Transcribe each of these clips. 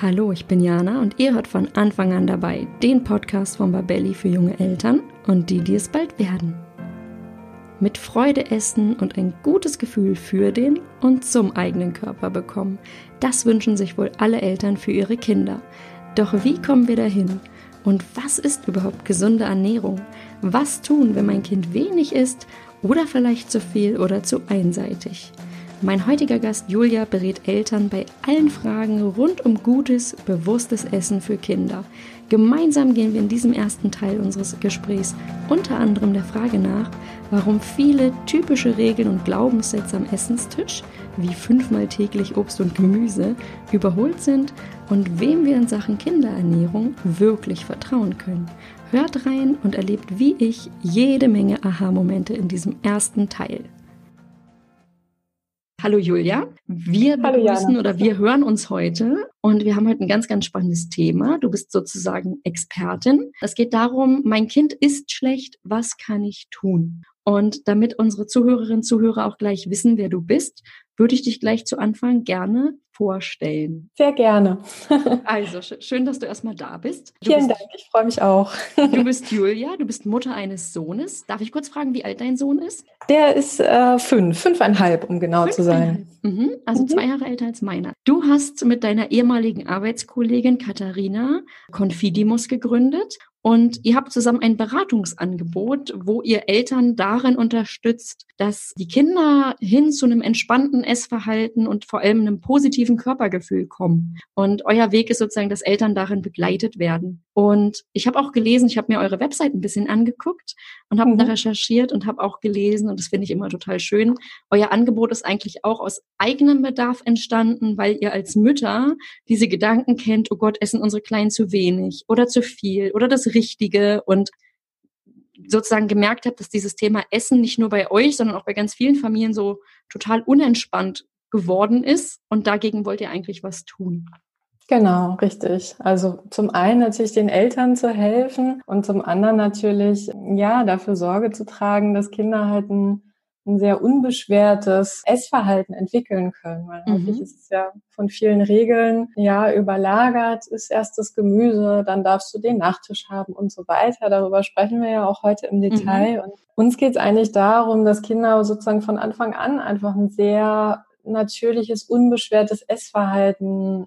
Hallo, ich bin Jana und ihr hört von Anfang an dabei den Podcast von Babelli für junge Eltern und die, die es bald werden. Mit Freude essen und ein gutes Gefühl für den und zum eigenen Körper bekommen. Das wünschen sich wohl alle Eltern für ihre Kinder. Doch wie kommen wir dahin? Und was ist überhaupt gesunde Ernährung? Was tun, wenn mein Kind wenig isst oder vielleicht zu viel oder zu einseitig? Mein heutiger Gast Julia berät Eltern bei allen Fragen rund um gutes, bewusstes Essen für Kinder. Gemeinsam gehen wir in diesem ersten Teil unseres Gesprächs unter anderem der Frage nach, warum viele typische Regeln und Glaubenssätze am Essenstisch, wie fünfmal täglich Obst und Gemüse, überholt sind und wem wir in Sachen Kinderernährung wirklich vertrauen können. Hört rein und erlebt wie ich jede Menge Aha-Momente in diesem ersten Teil. Hallo Julia, wir Hallo begrüßen oder wir hören uns heute und wir haben heute ein ganz, ganz spannendes Thema. Du bist sozusagen Expertin. Es geht darum, mein Kind ist schlecht, was kann ich tun? Und damit unsere Zuhörerinnen und Zuhörer auch gleich wissen, wer du bist, würde ich dich gleich zu Anfang gerne vorstellen. Sehr gerne. also, schön, dass du erstmal da bist. Du Vielen bist, Dank, ich freue mich auch. du bist Julia, du bist Mutter eines Sohnes. Darf ich kurz fragen, wie alt dein Sohn ist? Der ist äh, fünf, fünfeinhalb, um genau zu sein. Mhm. Also mhm. zwei Jahre älter als meiner. Du hast mit deiner ehemaligen Arbeitskollegin Katharina Confidimus gegründet und ihr habt zusammen ein Beratungsangebot, wo ihr Eltern darin unterstützt, dass die Kinder hin zu einem entspannten Essverhalten und vor allem einem positiven Körpergefühl kommen. Und euer Weg ist sozusagen, dass Eltern darin begleitet werden. Und ich habe auch gelesen, ich habe mir eure Website ein bisschen angeguckt und habe mhm. da recherchiert und habe auch gelesen, und das finde ich immer total schön. Euer Angebot ist eigentlich auch aus eigenem Bedarf entstanden, weil ihr als Mütter diese Gedanken kennt, oh Gott, essen unsere Kleinen zu wenig oder zu viel oder das Richtige und sozusagen gemerkt habt, dass dieses Thema Essen nicht nur bei euch, sondern auch bei ganz vielen Familien so total unentspannt geworden ist und dagegen wollt ihr eigentlich was tun. Genau, richtig. Also zum einen natürlich den Eltern zu helfen und zum anderen natürlich, ja, dafür Sorge zu tragen, dass Kinder halt ein, ein sehr unbeschwertes Essverhalten entwickeln können. Weil mhm. häufig ist es ja von vielen Regeln, ja, überlagert, ist erst das Gemüse, dann darfst du den Nachtisch haben und so weiter. Darüber sprechen wir ja auch heute im Detail. Mhm. Und uns geht es eigentlich darum, dass Kinder sozusagen von Anfang an einfach ein sehr natürliches, unbeschwertes Essverhalten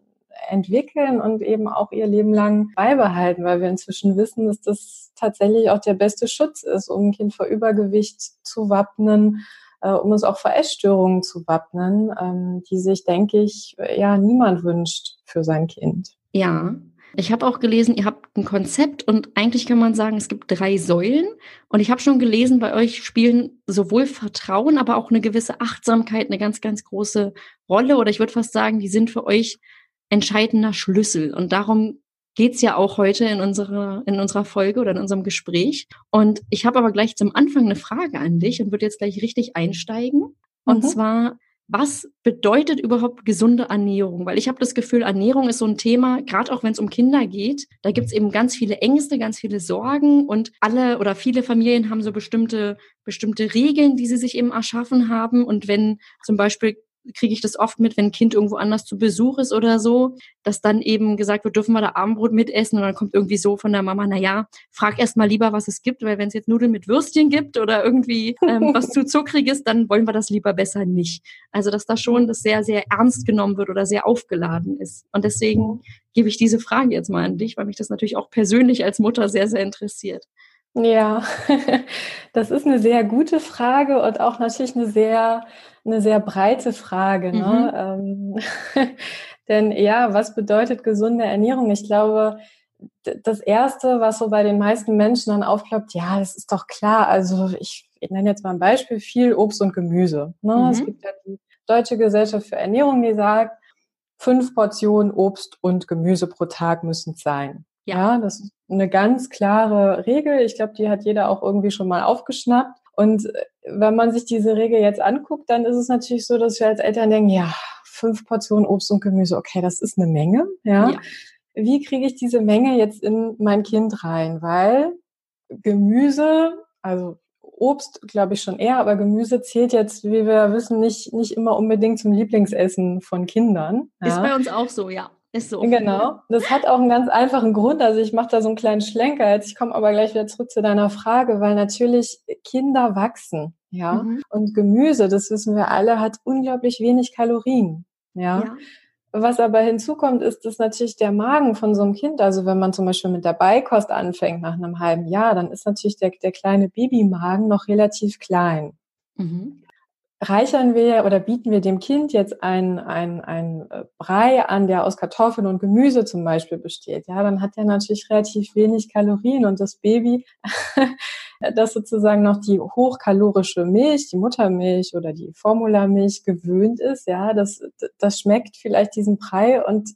entwickeln und eben auch ihr Leben lang beibehalten, weil wir inzwischen wissen, dass das tatsächlich auch der beste Schutz ist, um ein Kind vor Übergewicht zu wappnen, äh, um es auch vor Essstörungen zu wappnen, ähm, die sich, denke ich, ja niemand wünscht für sein Kind. Ja, ich habe auch gelesen, ihr habt ein Konzept und eigentlich kann man sagen, es gibt drei Säulen. Und ich habe schon gelesen, bei euch spielen sowohl Vertrauen, aber auch eine gewisse Achtsamkeit eine ganz, ganz große Rolle. Oder ich würde fast sagen, die sind für euch entscheidender Schlüssel. Und darum geht's ja auch heute in unserer, in unserer Folge oder in unserem Gespräch. Und ich habe aber gleich zum Anfang eine Frage an dich und würde jetzt gleich richtig einsteigen. Und mhm. zwar, was bedeutet überhaupt gesunde Ernährung? Weil ich habe das Gefühl, Ernährung ist so ein Thema, gerade auch wenn es um Kinder geht, da gibt's eben ganz viele Ängste, ganz viele Sorgen und alle oder viele Familien haben so bestimmte, bestimmte Regeln, die sie sich eben erschaffen haben. Und wenn zum Beispiel kriege ich das oft mit, wenn ein Kind irgendwo anders zu Besuch ist oder so, dass dann eben gesagt wird, dürfen wir da Abendbrot mitessen und dann kommt irgendwie so von der Mama, na ja, frag erst mal lieber, was es gibt, weil wenn es jetzt Nudeln mit Würstchen gibt oder irgendwie ähm, was zu zuckriges, dann wollen wir das lieber besser nicht. Also dass da schon das sehr, sehr ernst genommen wird oder sehr aufgeladen ist. Und deswegen gebe ich diese Frage jetzt mal an dich, weil mich das natürlich auch persönlich als Mutter sehr, sehr interessiert. Ja, das ist eine sehr gute Frage und auch natürlich eine sehr, eine sehr breite Frage. Ne? Mhm. Ähm, denn ja, was bedeutet gesunde Ernährung? Ich glaube, das Erste, was so bei den meisten Menschen dann aufklappt, ja, das ist doch klar. Also ich, ich nenne jetzt mal ein Beispiel, viel Obst und Gemüse. Ne? Mhm. Es gibt ja die Deutsche Gesellschaft für Ernährung, die sagt, fünf Portionen Obst und Gemüse pro Tag müssen es sein. Ja. ja, das ist eine ganz klare Regel. Ich glaube, die hat jeder auch irgendwie schon mal aufgeschnappt. Und äh, wenn man sich diese Regel jetzt anguckt, dann ist es natürlich so, dass wir als Eltern denken, ja, fünf Portionen Obst und Gemüse, okay, das ist eine Menge. Ja. ja. Wie kriege ich diese Menge jetzt in mein Kind rein? Weil Gemüse, also Obst glaube ich schon eher, aber Gemüse zählt jetzt, wie wir wissen, nicht, nicht immer unbedingt zum Lieblingsessen von Kindern. Ja. Ist bei uns auch so, ja. Ist so. Genau. Das hat auch einen ganz einfachen Grund. Also ich mache da so einen kleinen Schlenker jetzt. Ich komme aber gleich wieder zurück zu deiner Frage, weil natürlich Kinder wachsen, ja. Mhm. Und Gemüse, das wissen wir alle, hat unglaublich wenig Kalorien, ja. ja. Was aber hinzukommt, ist, dass natürlich der Magen von so einem Kind, also wenn man zum Beispiel mit der Beikost anfängt nach einem halben Jahr, dann ist natürlich der, der kleine Babymagen noch relativ klein. Mhm reichern wir oder bieten wir dem Kind jetzt ein, ein, ein äh, Brei an, der aus Kartoffeln und Gemüse zum Beispiel besteht, ja, dann hat er natürlich relativ wenig Kalorien und das Baby, das sozusagen noch die hochkalorische Milch, die Muttermilch oder die Formulamilch gewöhnt ist, ja, das, das schmeckt vielleicht diesen Brei und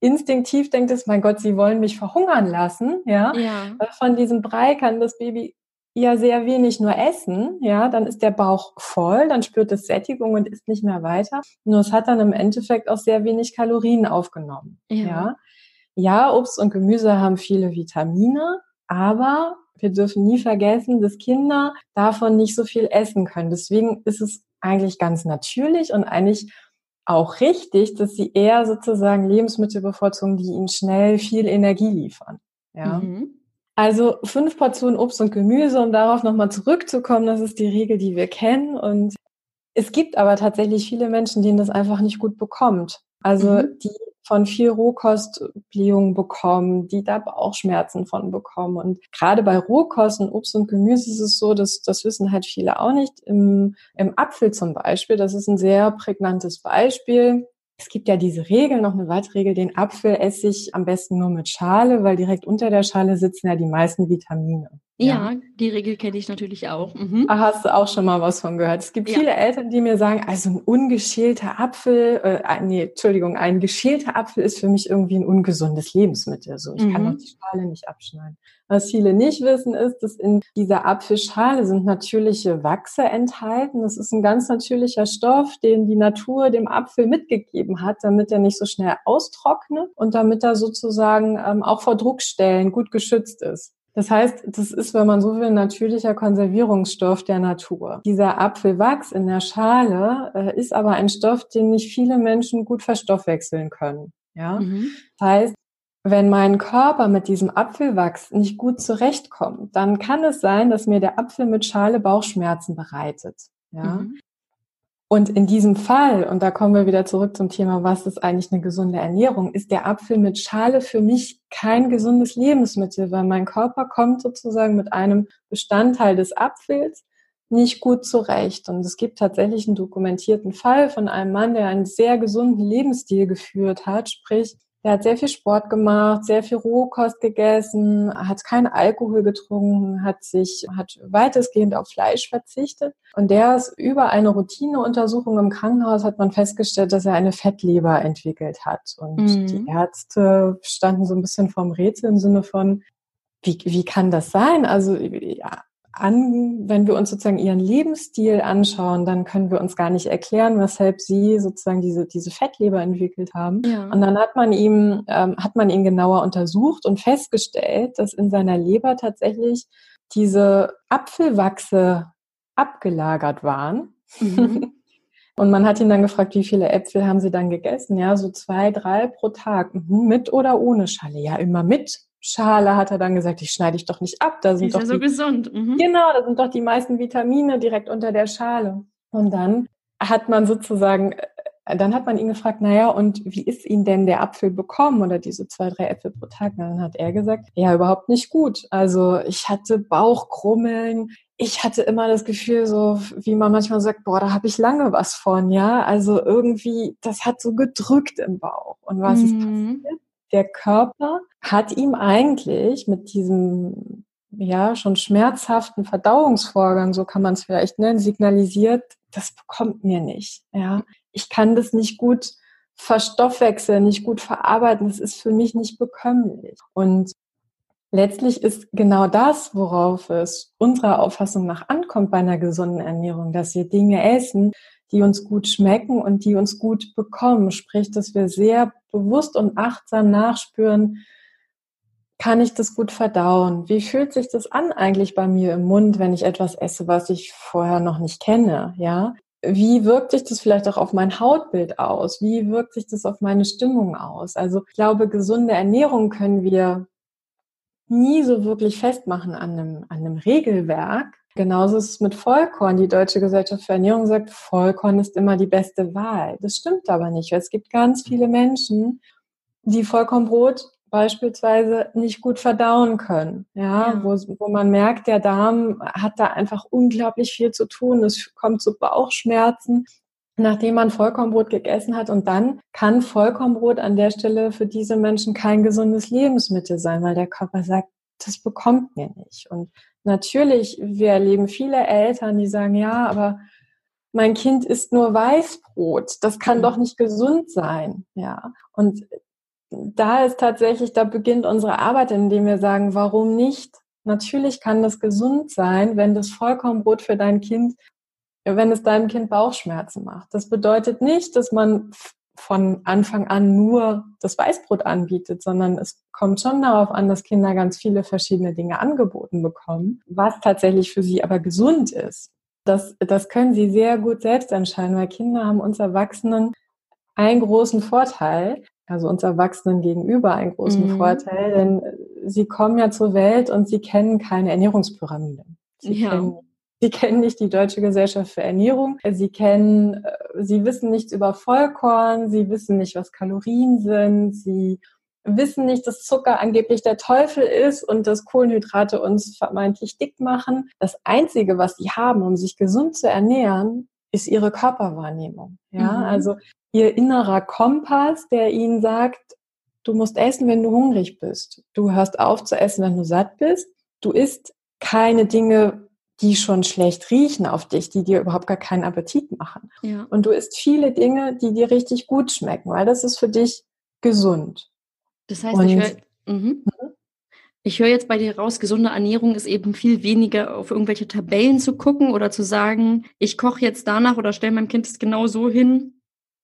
instinktiv denkt es, mein Gott, sie wollen mich verhungern lassen, ja. ja. Von diesem Brei kann das Baby ja sehr wenig nur essen, ja, dann ist der Bauch voll, dann spürt es Sättigung und isst nicht mehr weiter. Nur es hat dann im Endeffekt auch sehr wenig Kalorien aufgenommen. Ja. ja. Ja, Obst und Gemüse haben viele Vitamine, aber wir dürfen nie vergessen, dass Kinder davon nicht so viel essen können. Deswegen ist es eigentlich ganz natürlich und eigentlich auch richtig, dass sie eher sozusagen Lebensmittel bevorzugen, die ihnen schnell viel Energie liefern. Ja. Mhm. Also fünf Portionen Obst und Gemüse, um darauf nochmal zurückzukommen, das ist die Regel, die wir kennen. Und es gibt aber tatsächlich viele Menschen, denen das einfach nicht gut bekommt. Also mhm. die von viel Rohkost Blähungen bekommen, die da Bauchschmerzen von bekommen. Und gerade bei Rohkost und Obst und Gemüse ist es so, dass das wissen halt viele auch nicht. Im, im Apfel zum Beispiel, das ist ein sehr prägnantes Beispiel. Es gibt ja diese Regel, noch eine weitere Regel, den Apfel esse ich am besten nur mit Schale, weil direkt unter der Schale sitzen ja die meisten Vitamine. Ja, ja die Regel kenne ich natürlich auch. Mhm. Ah, hast du auch schon mal was von gehört? Es gibt ja. viele Eltern, die mir sagen, also ein ungeschälter Apfel, äh, nee, Entschuldigung, ein geschälter Apfel ist für mich irgendwie ein ungesundes Lebensmittel. So, ich mhm. kann doch die Schale nicht abschneiden. Was viele nicht wissen, ist, dass in dieser Apfelschale sind natürliche Wachse enthalten. Das ist ein ganz natürlicher Stoff, den die Natur dem Apfel mitgegeben hat, damit er nicht so schnell austrocknet und damit er sozusagen ähm, auch vor Druckstellen gut geschützt ist. Das heißt, das ist, wenn man so will, ein natürlicher Konservierungsstoff der Natur. Dieser Apfelwachs in der Schale äh, ist aber ein Stoff, den nicht viele Menschen gut verstoffwechseln können. Ja, mhm. das heißt, wenn mein Körper mit diesem Apfelwachs nicht gut zurechtkommt, dann kann es sein, dass mir der Apfel mit Schale Bauchschmerzen bereitet. Ja. Mhm. Und in diesem Fall, und da kommen wir wieder zurück zum Thema, was ist eigentlich eine gesunde Ernährung, ist der Apfel mit Schale für mich kein gesundes Lebensmittel, weil mein Körper kommt sozusagen mit einem Bestandteil des Apfels nicht gut zurecht. Und es gibt tatsächlich einen dokumentierten Fall von einem Mann, der einen sehr gesunden Lebensstil geführt hat, sprich der hat sehr viel Sport gemacht, sehr viel Rohkost gegessen, hat keinen Alkohol getrunken, hat sich, hat weitestgehend auf Fleisch verzichtet. Und der ist über eine Routineuntersuchung im Krankenhaus hat man festgestellt, dass er eine Fettleber entwickelt hat. Und mhm. die Ärzte standen so ein bisschen vorm Rätsel im Sinne von, wie, wie kann das sein? Also ja, an, wenn wir uns sozusagen ihren Lebensstil anschauen, dann können wir uns gar nicht erklären, weshalb sie sozusagen diese, diese Fettleber entwickelt haben. Ja. Und dann hat man ihm, ähm, hat man ihn genauer untersucht und festgestellt, dass in seiner Leber tatsächlich diese Apfelwachse abgelagert waren. Mhm. Und man hat ihn dann gefragt, wie viele Äpfel haben sie dann gegessen? Ja, so zwei, drei pro Tag. Mhm, mit oder ohne Schale? Ja, immer mit. Schale hat er dann gesagt, ich schneide ich doch nicht ab. Da sind ist doch ja so die, gesund. Mhm. Genau, da sind doch die meisten Vitamine direkt unter der Schale. Und dann hat man sozusagen, äh, dann hat man ihn gefragt, naja, und wie ist Ihnen denn der Apfel bekommen oder diese zwei, drei Äpfel pro Tag? Und dann hat er gesagt, ja, überhaupt nicht gut. Also ich hatte Bauchkrummeln, ich hatte immer das Gefühl, so wie man manchmal sagt, boah, da habe ich lange was von, ja. Also irgendwie, das hat so gedrückt im Bauch. Und was mhm. ist passiert? Der Körper hat ihm eigentlich mit diesem ja schon schmerzhaften Verdauungsvorgang, so kann man es vielleicht nennen, signalisiert, das bekommt mir nicht. Ja, ich kann das nicht gut verstoffwechseln, nicht gut verarbeiten. Das ist für mich nicht bekömmlich. Und letztlich ist genau das, worauf es unserer Auffassung nach ankommt bei einer gesunden Ernährung, dass wir Dinge essen, die uns gut schmecken und die uns gut bekommen. Sprich, dass wir sehr bewusst und achtsam nachspüren, kann ich das gut verdauen? Wie fühlt sich das an eigentlich bei mir im Mund, wenn ich etwas esse, was ich vorher noch nicht kenne? Ja, wie wirkt sich das vielleicht auch auf mein Hautbild aus? Wie wirkt sich das auf meine Stimmung aus? Also ich glaube, gesunde Ernährung können wir nie so wirklich festmachen an einem, an einem Regelwerk. Genauso ist es mit Vollkorn. Die Deutsche Gesellschaft für Ernährung sagt, Vollkorn ist immer die beste Wahl. Das stimmt aber nicht. Es gibt ganz viele Menschen, die Vollkornbrot beispielsweise nicht gut verdauen können. Ja, ja, Wo, wo man merkt, der Darm hat da einfach unglaublich viel zu tun. Es kommt zu Bauchschmerzen, nachdem man Vollkornbrot gegessen hat. Und dann kann Vollkornbrot an der Stelle für diese Menschen kein gesundes Lebensmittel sein, weil der Körper sagt, das bekommt mir nicht. Und natürlich, wir erleben viele Eltern, die sagen, ja, aber mein Kind isst nur Weißbrot. Das kann mhm. doch nicht gesund sein. Ja. Und da ist tatsächlich, da beginnt unsere Arbeit, indem wir sagen, warum nicht? Natürlich kann das gesund sein, wenn das Vollkornbrot für dein Kind, wenn es deinem Kind Bauchschmerzen macht. Das bedeutet nicht, dass man von Anfang an nur das Weißbrot anbietet, sondern es kommt schon darauf an, dass Kinder ganz viele verschiedene Dinge angeboten bekommen, was tatsächlich für sie aber gesund ist. Das, das können sie sehr gut selbst entscheiden, weil Kinder haben uns Erwachsenen einen großen Vorteil, also uns Erwachsenen gegenüber einen großen mhm. Vorteil, denn sie kommen ja zur Welt und sie kennen keine Ernährungspyramide. Sie, ja. kennen, sie kennen nicht die Deutsche Gesellschaft für Ernährung. Sie kennen, äh, sie wissen nichts über Vollkorn. Sie wissen nicht, was Kalorien sind. Sie wissen nicht, dass Zucker angeblich der Teufel ist und dass Kohlenhydrate uns vermeintlich dick machen. Das Einzige, was sie haben, um sich gesund zu ernähren, ist ihre Körperwahrnehmung. Ja, mhm. also ihr innerer Kompass, der ihnen sagt, du musst essen, wenn du hungrig bist. Du hörst auf zu essen, wenn du satt bist. Du isst keine Dinge, die schon schlecht riechen auf dich, die dir überhaupt gar keinen Appetit machen. Ja. Und du isst viele Dinge, die dir richtig gut schmecken, weil das ist für dich gesund. Das heißt, Und, ich höre mhm. mhm. ich hör jetzt bei dir raus, gesunde Ernährung ist eben viel weniger auf irgendwelche Tabellen zu gucken oder zu sagen, ich koche jetzt danach oder stelle meinem Kind es genau so hin,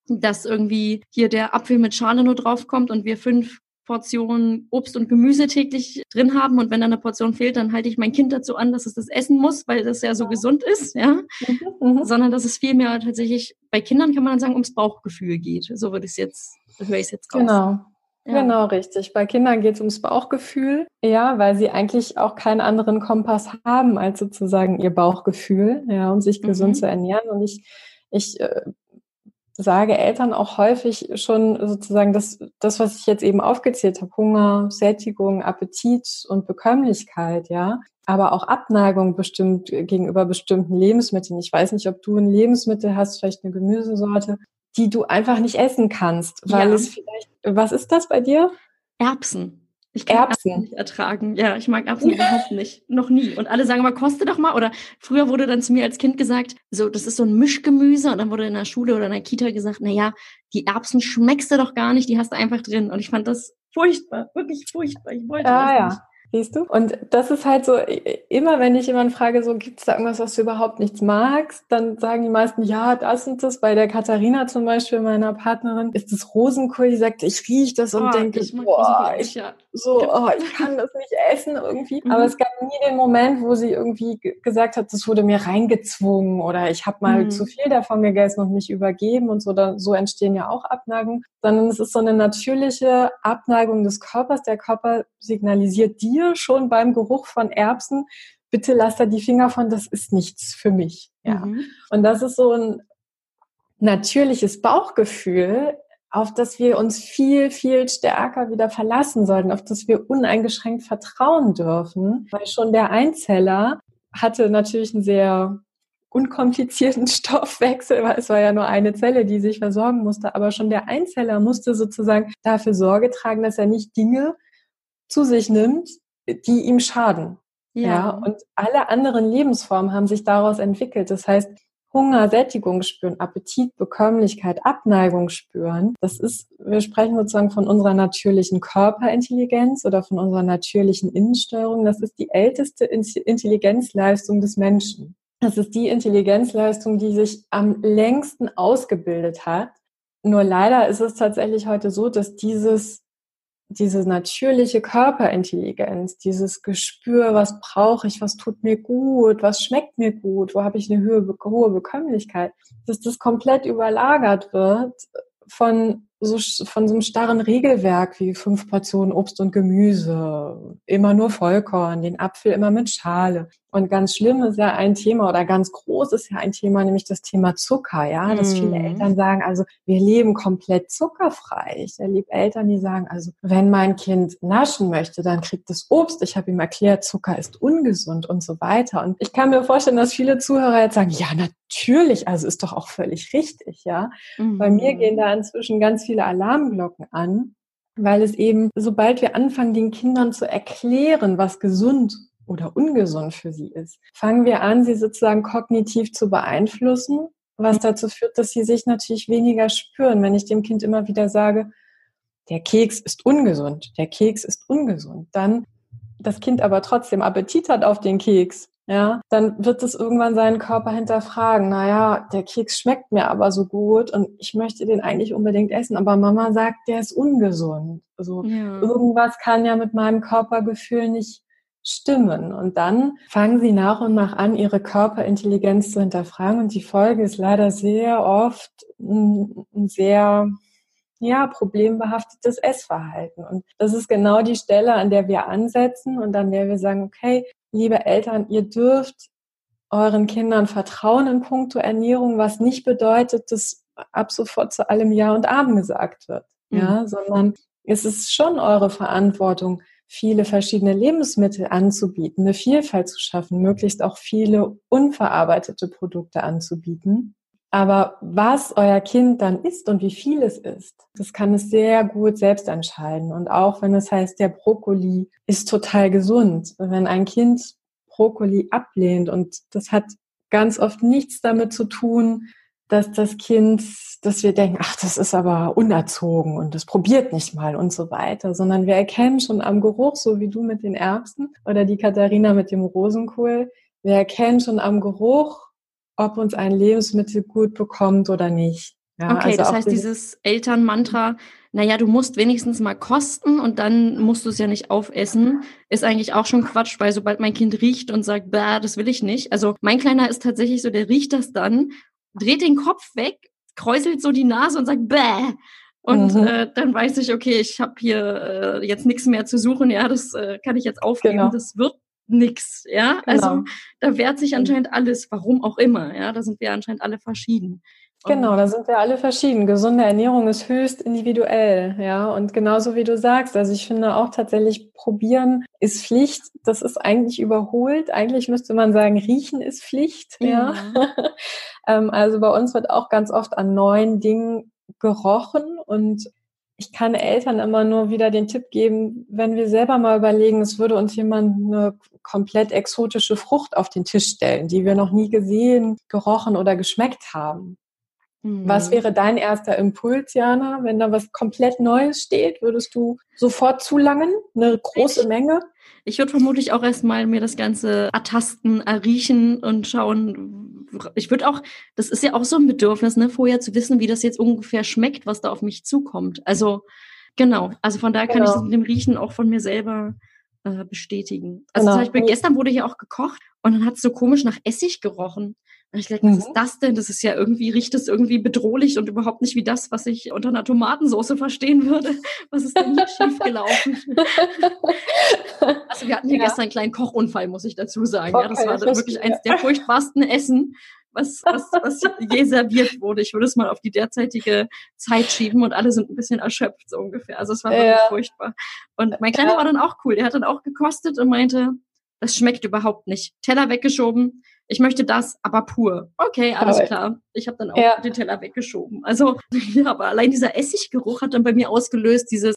dass irgendwie hier der Apfel mit Schale nur draufkommt und wir fünf Portionen Obst und Gemüse täglich drin haben und wenn dann eine Portion fehlt, dann halte ich mein Kind dazu an, dass es das essen muss, weil das ja so ja. gesund ist, ja. Mhm, mhm. Sondern dass es vielmehr tatsächlich bei Kindern kann man dann sagen ums Bauchgefühl geht. So würde ich es jetzt, höre ich es jetzt raus. Genau. Ja. Genau, richtig. Bei Kindern geht es ums Bauchgefühl, ja, weil sie eigentlich auch keinen anderen Kompass haben als sozusagen ihr Bauchgefühl, ja, um sich gesund mhm. zu ernähren. Und ich, ich äh, sage Eltern auch häufig schon sozusagen das, das, was ich jetzt eben aufgezählt habe, Hunger, Sättigung, Appetit und Bekömmlichkeit, ja, aber auch Abneigung bestimmt gegenüber bestimmten Lebensmitteln. Ich weiß nicht, ob du ein Lebensmittel hast, vielleicht eine Gemüsesorte, die du einfach nicht essen kannst, weil ja. es vielleicht, was ist das bei dir? Erbsen. Ich kann Erbsen. Erbsen nicht ertragen. Ja, ich mag Erbsen überhaupt nicht. Noch nie. Und alle sagen aber, koste doch mal. Oder früher wurde dann zu mir als Kind gesagt, so, das ist so ein Mischgemüse. Und dann wurde in der Schule oder in der Kita gesagt, na ja, die Erbsen schmeckst du doch gar nicht, die hast du einfach drin. Und ich fand das furchtbar, wirklich furchtbar. Ich wollte ah, das nicht. Siehst du? Und das ist halt so, immer wenn ich jemanden frage, so gibt es da irgendwas, was du überhaupt nichts magst, dann sagen die meisten, ja, das und das. Bei der Katharina zum Beispiel, meiner Partnerin, ist das Rosenkohl, die sagt, ich rieche das und oh, denke, ich boah, ich, ja. so, oh, ich kann das nicht essen irgendwie. Mhm. Aber es gab nie den Moment, wo sie irgendwie gesagt hat, das wurde mir reingezwungen oder ich habe mal mhm. zu viel davon gegessen und mich übergeben und so. Da, so entstehen ja auch Abneigungen. Sondern es ist so eine natürliche Abneigung des Körpers. Der Körper signalisiert dir, schon beim Geruch von Erbsen, bitte lass da die Finger von, das ist nichts für mich. Ja. Mhm. Und das ist so ein natürliches Bauchgefühl, auf das wir uns viel, viel stärker wieder verlassen sollten, auf das wir uneingeschränkt vertrauen dürfen, weil schon der Einzeller hatte natürlich einen sehr unkomplizierten Stoffwechsel, weil es war ja nur eine Zelle, die sich versorgen musste, aber schon der Einzeller musste sozusagen dafür Sorge tragen, dass er nicht Dinge zu sich nimmt, die ihm schaden. Ja. ja. Und alle anderen Lebensformen haben sich daraus entwickelt. Das heißt, Hunger, Sättigung spüren, Appetit, Bekömmlichkeit, Abneigung spüren. Das ist, wir sprechen sozusagen von unserer natürlichen Körperintelligenz oder von unserer natürlichen Innensteuerung. Das ist die älteste Intelligenzleistung des Menschen. Das ist die Intelligenzleistung, die sich am längsten ausgebildet hat. Nur leider ist es tatsächlich heute so, dass dieses diese natürliche Körperintelligenz, dieses Gespür, was brauche ich, was tut mir gut, was schmeckt mir gut, wo habe ich eine hohe, hohe Bekömmlichkeit, dass das komplett überlagert wird von so, von so einem starren Regelwerk wie fünf Portionen Obst und Gemüse, immer nur Vollkorn, den Apfel immer mit Schale. Und ganz schlimm ist ja ein Thema oder ganz groß ist ja ein Thema, nämlich das Thema Zucker, ja, dass viele mhm. Eltern sagen, also wir leben komplett zuckerfrei. Ich erlebe Eltern, die sagen, also wenn mein Kind naschen möchte, dann kriegt es Obst. Ich habe ihm erklärt, Zucker ist ungesund und so weiter. Und ich kann mir vorstellen, dass viele Zuhörer jetzt sagen, ja, natürlich, also ist doch auch völlig richtig, ja. Mm. Bei mir mhm. gehen da inzwischen ganz viele Alarmglocken an, weil es eben, sobald wir anfangen, den Kindern zu erklären, was gesund oder ungesund für sie ist, fangen wir an, sie sozusagen kognitiv zu beeinflussen, was mhm. dazu führt, dass sie sich natürlich weniger spüren. Wenn ich dem Kind immer wieder sage, der Keks ist ungesund, der Keks ist ungesund, dann das Kind aber trotzdem Appetit hat auf den Keks ja, dann wird es irgendwann seinen Körper hinterfragen. Naja, der Keks schmeckt mir aber so gut und ich möchte den eigentlich unbedingt essen, aber Mama sagt, der ist ungesund. Also ja. irgendwas kann ja mit meinem Körpergefühl nicht stimmen. Und dann fangen sie nach und nach an, ihre Körperintelligenz zu hinterfragen. Und die Folge ist leider sehr oft ein, ein sehr ja, problembehaftetes Essverhalten. Und das ist genau die Stelle, an der wir ansetzen und an der wir sagen, okay, liebe Eltern, ihr dürft euren Kindern vertrauen in puncto Ernährung, was nicht bedeutet, dass ab sofort zu allem Ja und Abend gesagt wird, mhm. ja, sondern es ist schon eure Verantwortung, viele verschiedene Lebensmittel anzubieten, eine Vielfalt zu schaffen, möglichst auch viele unverarbeitete Produkte anzubieten. Aber was euer Kind dann isst und wie viel es isst, das kann es sehr gut selbst entscheiden. Und auch wenn es heißt, der Brokkoli ist total gesund. Wenn ein Kind Brokkoli ablehnt und das hat ganz oft nichts damit zu tun, dass das Kind, dass wir denken, ach, das ist aber unerzogen und das probiert nicht mal und so weiter, sondern wir erkennen schon am Geruch, so wie du mit den Erbsen oder die Katharina mit dem Rosenkohl, wir erkennen schon am Geruch, ob uns ein Lebensmittel gut bekommt oder nicht. Ja, okay, also das heißt, dieses Elternmantra, naja, du musst wenigstens mal kosten und dann musst du es ja nicht aufessen, ist eigentlich auch schon Quatsch, weil sobald mein Kind riecht und sagt, bah, das will ich nicht. Also mein Kleiner ist tatsächlich so, der riecht das dann, dreht den Kopf weg, kräuselt so die Nase und sagt, bäh. Und mhm. äh, dann weiß ich, okay, ich habe hier äh, jetzt nichts mehr zu suchen, ja, das äh, kann ich jetzt aufgeben, genau. das wird nix, ja. Also genau. Also da wehrt sich anscheinend alles, warum auch immer, ja. Da sind wir anscheinend alle verschieden. Genau, da sind wir alle verschieden. Gesunde Ernährung ist höchst individuell, ja. Und genauso wie du sagst, also ich finde auch tatsächlich, probieren ist Pflicht. Das ist eigentlich überholt. Eigentlich müsste man sagen, riechen ist Pflicht, ja. ja. Ähm, also bei uns wird auch ganz oft an neuen Dingen gerochen und ich kann Eltern immer nur wieder den Tipp geben, wenn wir selber mal überlegen, es würde uns jemand eine komplett exotische Frucht auf den Tisch stellen, die wir noch nie gesehen, gerochen oder geschmeckt haben. Mhm. Was wäre dein erster Impuls, Jana? Wenn da was komplett Neues steht, würdest du sofort zulangen? Eine große ich, Menge? Ich würde vermutlich auch erstmal mir das Ganze ertasten, erriechen und schauen, ich würde auch, das ist ja auch so ein Bedürfnis, ne, vorher zu wissen, wie das jetzt ungefähr schmeckt, was da auf mich zukommt. Also genau, also von daher kann genau. ich das mit dem Riechen auch von mir selber äh, bestätigen. Also genau. zum Beispiel gestern wurde hier auch gekocht und dann hat es so komisch nach Essig gerochen. Und ich dachte, was mhm. ist das denn? Das ist ja irgendwie, riecht es irgendwie bedrohlich und überhaupt nicht wie das, was ich unter einer Tomatensauce verstehen würde. Was ist denn hier schief gelaufen? also wir hatten hier ja. gestern einen kleinen Kochunfall, muss ich dazu sagen. Okay, ja, das war wirklich eins der furchtbarsten Essen, was, was, was je serviert wurde. Ich würde es mal auf die derzeitige Zeit schieben und alle sind ein bisschen erschöpft, so ungefähr. Also es war wirklich ja. furchtbar. Und mein Kleiner ja. war dann auch cool. Der hat dann auch gekostet und meinte, das schmeckt überhaupt nicht. Teller weggeschoben. Ich möchte das, aber pur. Okay, alles klar. Ich habe dann auch ja. den Teller weggeschoben. Also, ja, aber allein dieser Essiggeruch hat dann bei mir ausgelöst, dieses,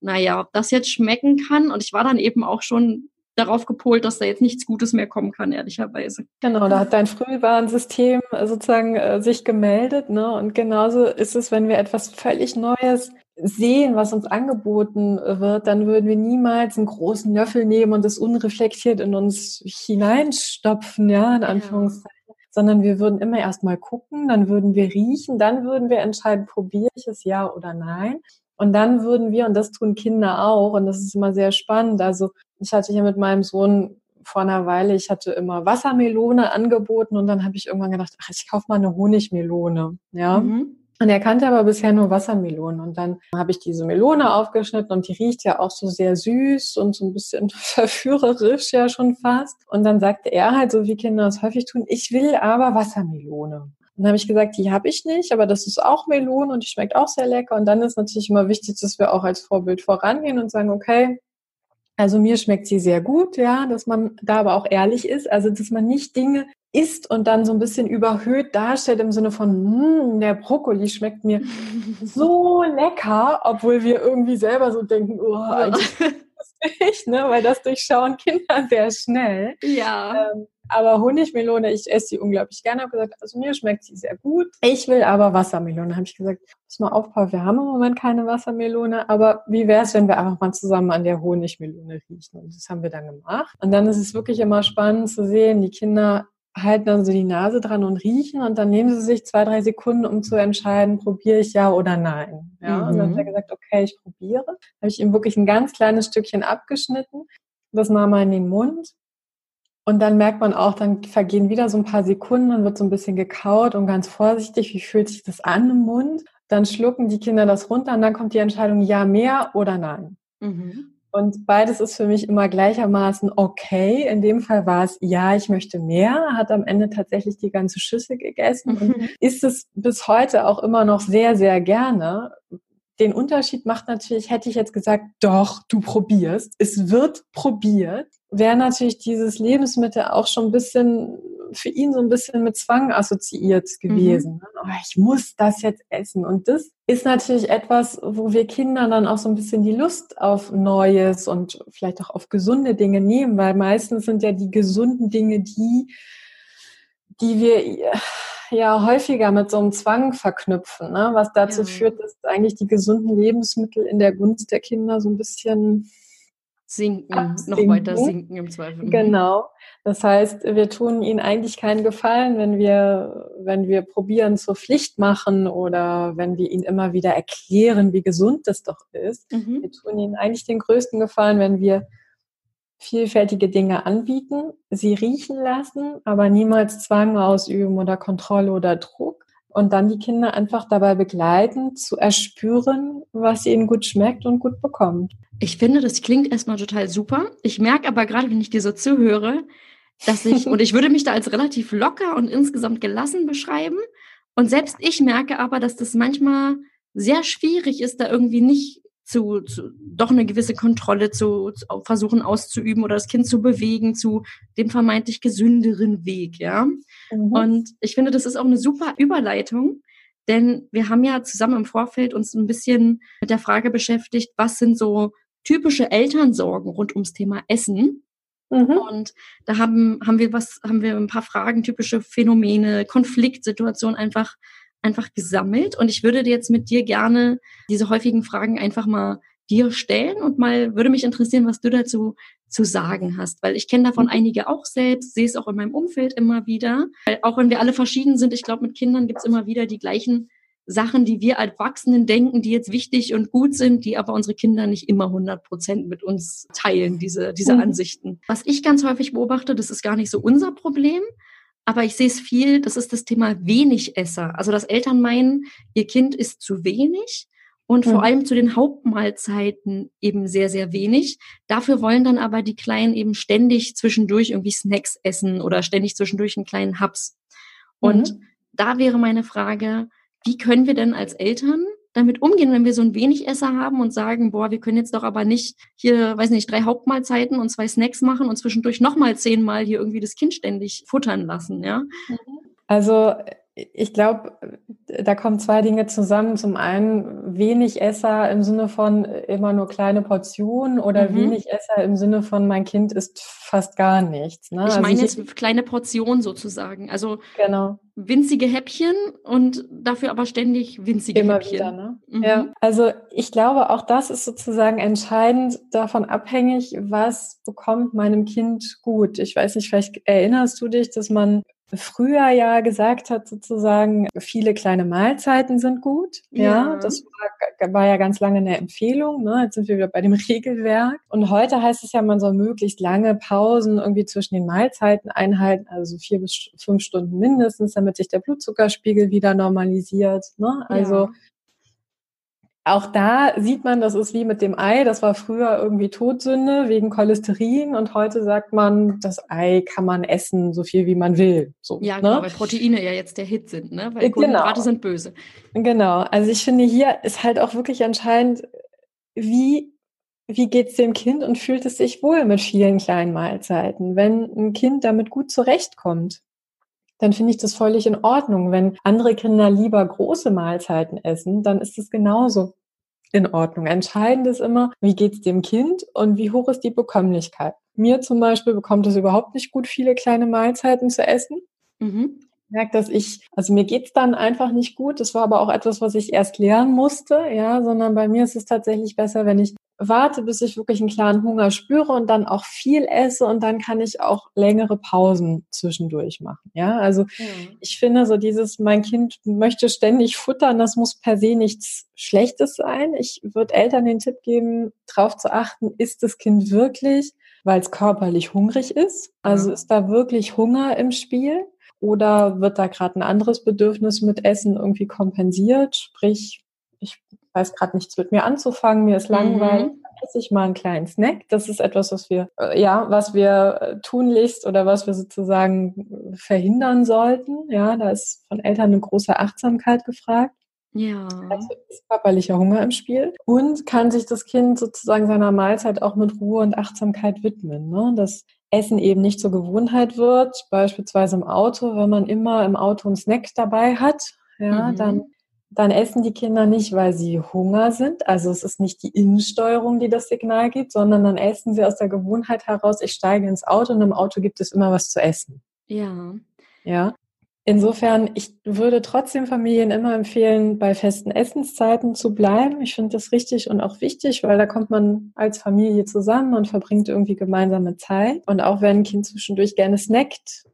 naja, ob das jetzt schmecken kann. Und ich war dann eben auch schon darauf gepolt, dass da jetzt nichts Gutes mehr kommen kann, ehrlicherweise. Genau, da hat dein Frühwarnsystem sozusagen äh, sich gemeldet. Ne? Und genauso ist es, wenn wir etwas völlig Neues sehen, was uns angeboten wird, dann würden wir niemals einen großen Löffel nehmen und das unreflektiert in uns hineinstopfen, ja, in Anführungszeichen. Ja. Sondern wir würden immer erst mal gucken, dann würden wir riechen, dann würden wir entscheiden, probiere ich es ja oder nein. Und dann würden wir, und das tun Kinder auch, und das ist immer sehr spannend. Also ich hatte hier mit meinem Sohn vor einer Weile, ich hatte immer Wassermelone angeboten und dann habe ich irgendwann gedacht, ach, ich kaufe mal eine Honigmelone. Ja. Mhm. Und er kannte aber bisher nur Wassermelonen. Und dann habe ich diese Melone aufgeschnitten und die riecht ja auch so sehr süß und so ein bisschen verführerisch ja schon fast. Und dann sagte er halt, so wie Kinder es häufig tun, ich will aber Wassermelone. dann habe ich gesagt, die habe ich nicht, aber das ist auch Melone und die schmeckt auch sehr lecker. Und dann ist natürlich immer wichtig, dass wir auch als Vorbild vorangehen und sagen, okay, also mir schmeckt sie sehr gut, ja, dass man da aber auch ehrlich ist, also dass man nicht Dinge isst und dann so ein bisschen überhöht darstellt im Sinne von, hm, der Brokkoli schmeckt mir so lecker, obwohl wir irgendwie selber so denken, oh, eigentlich nicht, ne? weil das durchschauen Kinder sehr schnell. Ja. Ähm, aber Honigmelone, ich esse sie unglaublich gerne. Habe gesagt, also mir schmeckt sie sehr gut. Ich will aber Wassermelone. Habe ich gesagt, muss mal aufpassen, wir haben im Moment keine Wassermelone, aber wie wäre es, wenn wir einfach mal zusammen an der Honigmelone riechen? Und das haben wir dann gemacht. Und dann ist es wirklich immer spannend zu sehen, die Kinder halten dann so die Nase dran und riechen und dann nehmen sie sich zwei, drei Sekunden, um zu entscheiden, probiere ich ja oder nein. Ja, mhm. und dann hat er gesagt, okay, ich probiere. Habe ich ihm wirklich ein ganz kleines Stückchen abgeschnitten. Das nahm er in den Mund. Und dann merkt man auch, dann vergehen wieder so ein paar Sekunden, dann wird so ein bisschen gekaut und ganz vorsichtig, wie fühlt sich das an im Mund? Dann schlucken die Kinder das runter und dann kommt die Entscheidung, ja, mehr oder nein. Mhm. Und beides ist für mich immer gleichermaßen okay. In dem Fall war es, ja, ich möchte mehr, hat am Ende tatsächlich die ganze Schüssel gegessen und mhm. ist es bis heute auch immer noch sehr, sehr gerne. Den Unterschied macht natürlich, hätte ich jetzt gesagt, doch, du probierst. Es wird probiert. Wäre natürlich dieses Lebensmittel auch schon ein bisschen für ihn so ein bisschen mit Zwang assoziiert gewesen. Mhm. Oh, ich muss das jetzt essen. Und das ist natürlich etwas, wo wir Kindern dann auch so ein bisschen die Lust auf Neues und vielleicht auch auf gesunde Dinge nehmen, weil meistens sind ja die gesunden Dinge die, die wir ja häufiger mit so einem Zwang verknüpfen, ne? was dazu ja. führt, dass eigentlich die gesunden Lebensmittel in der Gunst der Kinder so ein bisschen sinken, absinken. noch weiter sinken im Zweifel. Mhm. Genau. Das heißt, wir tun ihnen eigentlich keinen Gefallen, wenn wir, wenn wir probieren zur Pflicht machen oder wenn wir ihnen immer wieder erklären, wie gesund das doch ist. Mhm. Wir tun ihnen eigentlich den größten Gefallen, wenn wir vielfältige Dinge anbieten, sie riechen lassen, aber niemals Zwang ausüben oder Kontrolle oder Druck und dann die Kinder einfach dabei begleiten, zu erspüren, was ihnen gut schmeckt und gut bekommt. Ich finde, das klingt erstmal total super. Ich merke aber gerade, wenn ich dir so zuhöre, dass ich, und ich würde mich da als relativ locker und insgesamt gelassen beschreiben. Und selbst ich merke aber, dass das manchmal sehr schwierig ist, da irgendwie nicht zu, zu doch eine gewisse Kontrolle zu, zu versuchen auszuüben oder das Kind zu bewegen zu dem vermeintlich gesünderen Weg, ja. Mhm. Und ich finde, das ist auch eine super Überleitung, denn wir haben ja zusammen im Vorfeld uns ein bisschen mit der Frage beschäftigt, was sind so typische Elternsorgen rund ums Thema Essen. Mhm. Und da haben, haben wir was, haben wir ein paar Fragen, typische Phänomene, Konfliktsituationen einfach, einfach gesammelt. Und ich würde jetzt mit dir gerne diese häufigen Fragen einfach mal dir stellen und mal würde mich interessieren, was du dazu zu sagen hast, weil ich kenne davon mhm. einige auch selbst, sehe es auch in meinem Umfeld immer wieder. Weil auch wenn wir alle verschieden sind, ich glaube, mit Kindern gibt es immer wieder die gleichen Sachen, die wir als Erwachsenen denken, die jetzt wichtig und gut sind, die aber unsere Kinder nicht immer 100 Prozent mit uns teilen, diese, diese mhm. Ansichten. Was ich ganz häufig beobachte, das ist gar nicht so unser Problem, aber ich sehe es viel, das ist das Thema Wenigesser. Also, dass Eltern meinen, ihr Kind ist zu wenig und vor mhm. allem zu den Hauptmahlzeiten eben sehr, sehr wenig. Dafür wollen dann aber die Kleinen eben ständig zwischendurch irgendwie Snacks essen oder ständig zwischendurch einen kleinen Hubs. Und mhm. da wäre meine Frage, wie können wir denn als Eltern damit umgehen, wenn wir so ein wenig Esser haben und sagen, boah, wir können jetzt doch aber nicht hier, weiß nicht, drei Hauptmahlzeiten und zwei Snacks machen und zwischendurch nochmal zehnmal hier irgendwie das Kind ständig futtern lassen, ja? Also ich glaube, da kommen zwei Dinge zusammen. Zum einen wenig Esser im Sinne von immer nur kleine Portionen oder mhm. wenig Esser im Sinne von mein Kind isst fast gar nichts. Ne? Ich also meine jetzt kleine Portionen sozusagen. Also genau. winzige Häppchen und dafür aber ständig winzige immer Häppchen. Wieder, ne? Mhm. Ja, also ich glaube, auch das ist sozusagen entscheidend davon abhängig, was bekommt meinem Kind gut. Ich weiß nicht, vielleicht erinnerst du dich, dass man früher ja gesagt hat, sozusagen, viele kleine Mahlzeiten sind gut. Ja, ja das war, war, ja ganz lange eine Empfehlung. Ne? Jetzt sind wir wieder bei dem Regelwerk. Und heute heißt es ja, man soll möglichst lange Pausen irgendwie zwischen den Mahlzeiten einhalten, also vier bis fünf Stunden mindestens, damit sich der Blutzuckerspiegel wieder normalisiert. Ne? Also ja auch da sieht man, das ist wie mit dem Ei. Das war früher irgendwie Todsünde wegen Cholesterin und heute sagt man, das Ei kann man essen, so viel wie man will. So, ja, genau, ne? weil Proteine ja jetzt der Hit sind, ne? Weil Kohlenhydrate genau. sind böse. Genau. Also ich finde, hier ist halt auch wirklich entscheidend, wie wie geht's dem Kind und fühlt es sich wohl mit vielen kleinen Mahlzeiten? Wenn ein Kind damit gut zurechtkommt, dann finde ich das völlig in Ordnung. Wenn andere Kinder lieber große Mahlzeiten essen, dann ist es genauso in Ordnung. Entscheidend ist immer, wie geht's dem Kind und wie hoch ist die Bekömmlichkeit. Mir zum Beispiel bekommt es überhaupt nicht gut, viele kleine Mahlzeiten zu essen. Mhm. Ich merke, dass ich, also mir geht's dann einfach nicht gut. Das war aber auch etwas, was ich erst lernen musste, ja, sondern bei mir ist es tatsächlich besser, wenn ich warte, bis ich wirklich einen klaren Hunger spüre und dann auch viel esse und dann kann ich auch längere Pausen zwischendurch machen. Ja, also mhm. ich finde so dieses, mein Kind möchte ständig futtern, das muss per se nichts Schlechtes sein. Ich würde Eltern den Tipp geben, darauf zu achten, ist das Kind wirklich, weil es körperlich hungrig ist? Also mhm. ist da wirklich Hunger im Spiel? Oder wird da gerade ein anderes Bedürfnis mit Essen irgendwie kompensiert? Sprich, ich weiß gerade nichts mit mir anzufangen, mir ist langweilig, mhm. dann esse ich mal einen kleinen Snack. Das ist etwas, was wir, äh, ja, was wir äh, tunlichst oder was wir sozusagen verhindern sollten. Ja, da ist von Eltern eine große Achtsamkeit gefragt. Ja. Also ist körperlicher Hunger im Spiel. Und kann sich das Kind sozusagen seiner Mahlzeit auch mit Ruhe und Achtsamkeit widmen. Ne? Dass Essen eben nicht zur Gewohnheit wird, beispielsweise im Auto, wenn man immer im Auto einen Snack dabei hat, ja, mhm. dann dann essen die Kinder nicht, weil sie Hunger sind. Also es ist nicht die Innensteuerung, die das Signal gibt, sondern dann essen sie aus der Gewohnheit heraus, ich steige ins Auto und im Auto gibt es immer was zu essen. Ja. Ja. Insofern, ich würde trotzdem Familien immer empfehlen, bei festen Essenszeiten zu bleiben. Ich finde das richtig und auch wichtig, weil da kommt man als Familie zusammen und verbringt irgendwie gemeinsame Zeit. Und auch wenn ein Kind zwischendurch gerne snackt,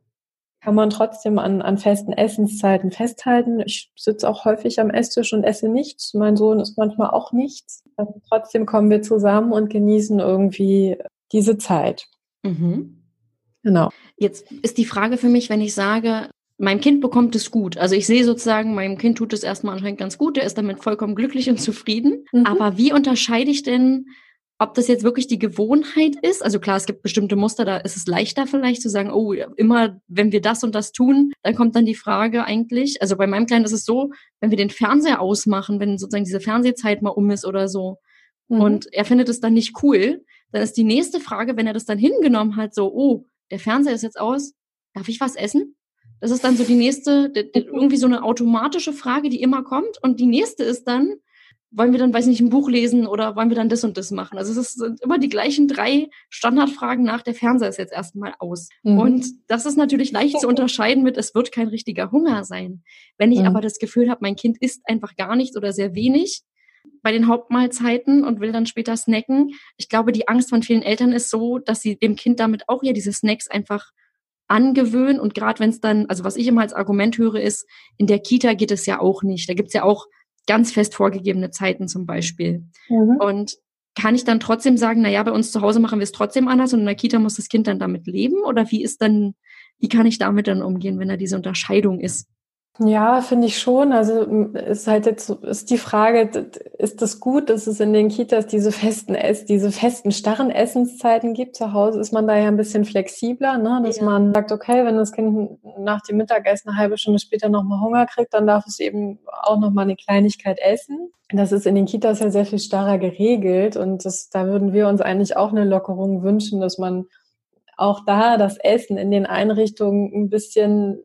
kann man trotzdem an, an festen Essenszeiten festhalten. Ich sitze auch häufig am Esstisch und esse nichts. Mein Sohn ist manchmal auch nichts. Und trotzdem kommen wir zusammen und genießen irgendwie diese Zeit. Mhm. Genau. Jetzt ist die Frage für mich, wenn ich sage, mein Kind bekommt es gut. Also ich sehe sozusagen, meinem Kind tut es erstmal anscheinend ganz gut, der ist damit vollkommen glücklich und zufrieden. Mhm. Aber wie unterscheide ich denn ob das jetzt wirklich die Gewohnheit ist, also klar, es gibt bestimmte Muster, da ist es leichter vielleicht zu sagen, oh, immer wenn wir das und das tun, dann kommt dann die Frage eigentlich, also bei meinem Kleinen ist es so, wenn wir den Fernseher ausmachen, wenn sozusagen diese Fernsehzeit mal um ist oder so, mhm. und er findet es dann nicht cool, dann ist die nächste Frage, wenn er das dann hingenommen hat, so, oh, der Fernseher ist jetzt aus, darf ich was essen? Das ist dann so die nächste, irgendwie so eine automatische Frage, die immer kommt. Und die nächste ist dann, wollen wir dann, weiß ich nicht, ein Buch lesen oder wollen wir dann das und das machen? Also es sind immer die gleichen drei Standardfragen nach, der Fernseher ist jetzt erstmal aus. Mhm. Und das ist natürlich leicht zu unterscheiden mit, es wird kein richtiger Hunger sein. Wenn ich mhm. aber das Gefühl habe, mein Kind isst einfach gar nichts oder sehr wenig bei den Hauptmahlzeiten und will dann später snacken. Ich glaube, die Angst von vielen Eltern ist so, dass sie dem Kind damit auch ja diese Snacks einfach angewöhnen. Und gerade wenn es dann, also was ich immer als Argument höre, ist, in der Kita geht es ja auch nicht. Da gibt's ja auch ganz fest vorgegebene Zeiten zum Beispiel. Mhm. Und kann ich dann trotzdem sagen, na ja, bei uns zu Hause machen wir es trotzdem anders und in der Kita muss das Kind dann damit leben? Oder wie ist dann, wie kann ich damit dann umgehen, wenn da diese Unterscheidung ist? Ja, finde ich schon. Also ist halt jetzt ist die Frage, ist das gut, dass es in den Kitas diese festen Ess, diese festen starren Essenszeiten gibt? Zu Hause ist man da ja ein bisschen flexibler, ne? dass ja. man sagt, okay, wenn das Kind nach dem Mittagessen eine halbe Stunde später nochmal Hunger kriegt, dann darf es eben auch nochmal eine Kleinigkeit essen. Das ist in den Kitas ja sehr viel starrer geregelt und das, da würden wir uns eigentlich auch eine Lockerung wünschen, dass man auch da das Essen in den Einrichtungen ein bisschen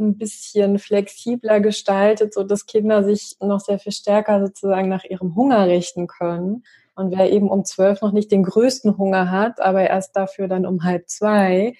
ein bisschen flexibler gestaltet, so dass Kinder sich noch sehr viel stärker sozusagen nach ihrem Hunger richten können. Und wer eben um zwölf noch nicht den größten Hunger hat, aber erst dafür dann um halb zwei,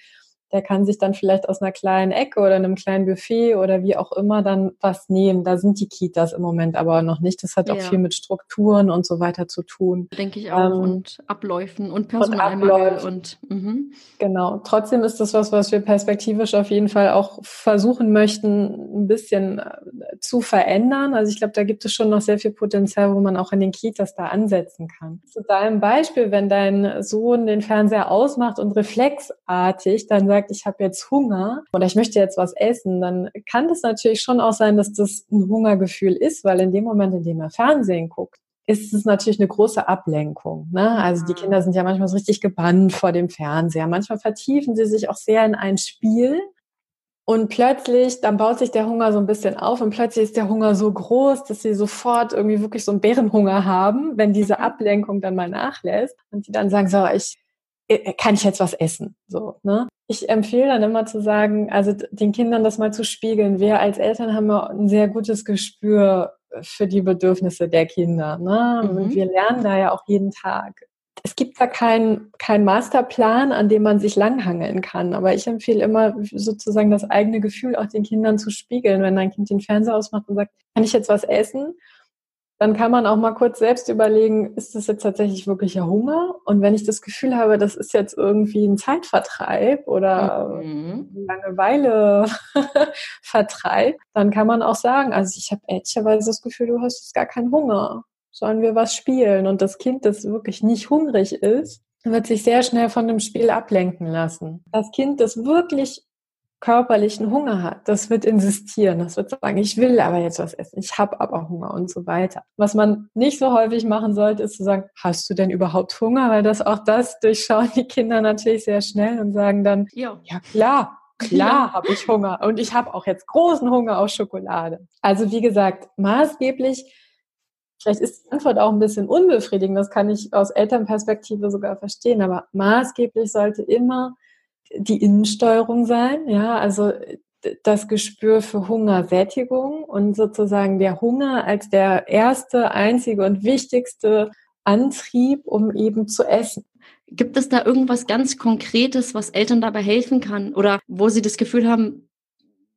der kann sich dann vielleicht aus einer kleinen Ecke oder einem kleinen Buffet oder wie auch immer dann was nehmen. Da sind die Kitas im Moment aber noch nicht. Das hat auch ja. viel mit Strukturen und so weiter zu tun. Denke ich auch. Ähm, und Abläufen und Personalmangel und, und mhm. genau. Trotzdem ist das was, was wir perspektivisch auf jeden Fall auch versuchen möchten, ein bisschen äh, zu verändern. Also ich glaube, da gibt es schon noch sehr viel Potenzial, wo man auch in den Kitas da ansetzen kann. Zu deinem Beispiel, wenn dein Sohn den Fernseher ausmacht und reflexartig dann sagt, sagt, ich habe jetzt Hunger oder ich möchte jetzt was essen, dann kann das natürlich schon auch sein, dass das ein Hungergefühl ist, weil in dem Moment, in dem er Fernsehen guckt, ist es natürlich eine große Ablenkung. Ne? Also die Kinder sind ja manchmal so richtig gebannt vor dem Fernseher. Manchmal vertiefen sie sich auch sehr in ein Spiel. Und plötzlich, dann baut sich der Hunger so ein bisschen auf und plötzlich ist der Hunger so groß, dass sie sofort irgendwie wirklich so einen Bärenhunger haben, wenn diese mhm. Ablenkung dann mal nachlässt und die dann sagen, so, ich, kann ich jetzt was essen? So, ne? Ich empfehle dann immer zu sagen, also den Kindern das mal zu spiegeln. Wir als Eltern haben ein sehr gutes Gespür für die Bedürfnisse der Kinder. Ne? Mhm. Wir lernen da ja auch jeden Tag. Es gibt da keinen kein Masterplan, an dem man sich langhangeln kann. Aber ich empfehle immer sozusagen das eigene Gefühl auch den Kindern zu spiegeln. Wenn ein Kind den Fernseher ausmacht und sagt, kann ich jetzt was essen? Dann kann man auch mal kurz selbst überlegen, ist das jetzt tatsächlich wirklicher Hunger? Und wenn ich das Gefühl habe, das ist jetzt irgendwie ein Zeitvertreib oder mhm. Langeweile Vertreib, dann kann man auch sagen, also ich habe ehrlicherweise das Gefühl, du hast jetzt gar keinen Hunger. Sollen wir was spielen? Und das Kind, das wirklich nicht hungrig ist, wird sich sehr schnell von dem Spiel ablenken lassen. Das Kind, das wirklich körperlichen Hunger hat, das wird insistieren, das wird sagen, ich will aber jetzt was essen, ich habe aber Hunger und so weiter. Was man nicht so häufig machen sollte, ist zu sagen, hast du denn überhaupt Hunger? Weil das auch das durchschauen die Kinder natürlich sehr schnell und sagen dann, jo. ja klar, klar ja. habe ich Hunger und ich habe auch jetzt großen Hunger auf Schokolade. Also wie gesagt, maßgeblich Vielleicht ist die Antwort auch ein bisschen unbefriedigend, das kann ich aus Elternperspektive sogar verstehen, aber maßgeblich sollte immer die Innensteuerung sein, ja, also das Gespür für Hungersättigung und sozusagen der Hunger als der erste, einzige und wichtigste Antrieb, um eben zu essen. Gibt es da irgendwas ganz Konkretes, was Eltern dabei helfen kann oder wo sie das Gefühl haben,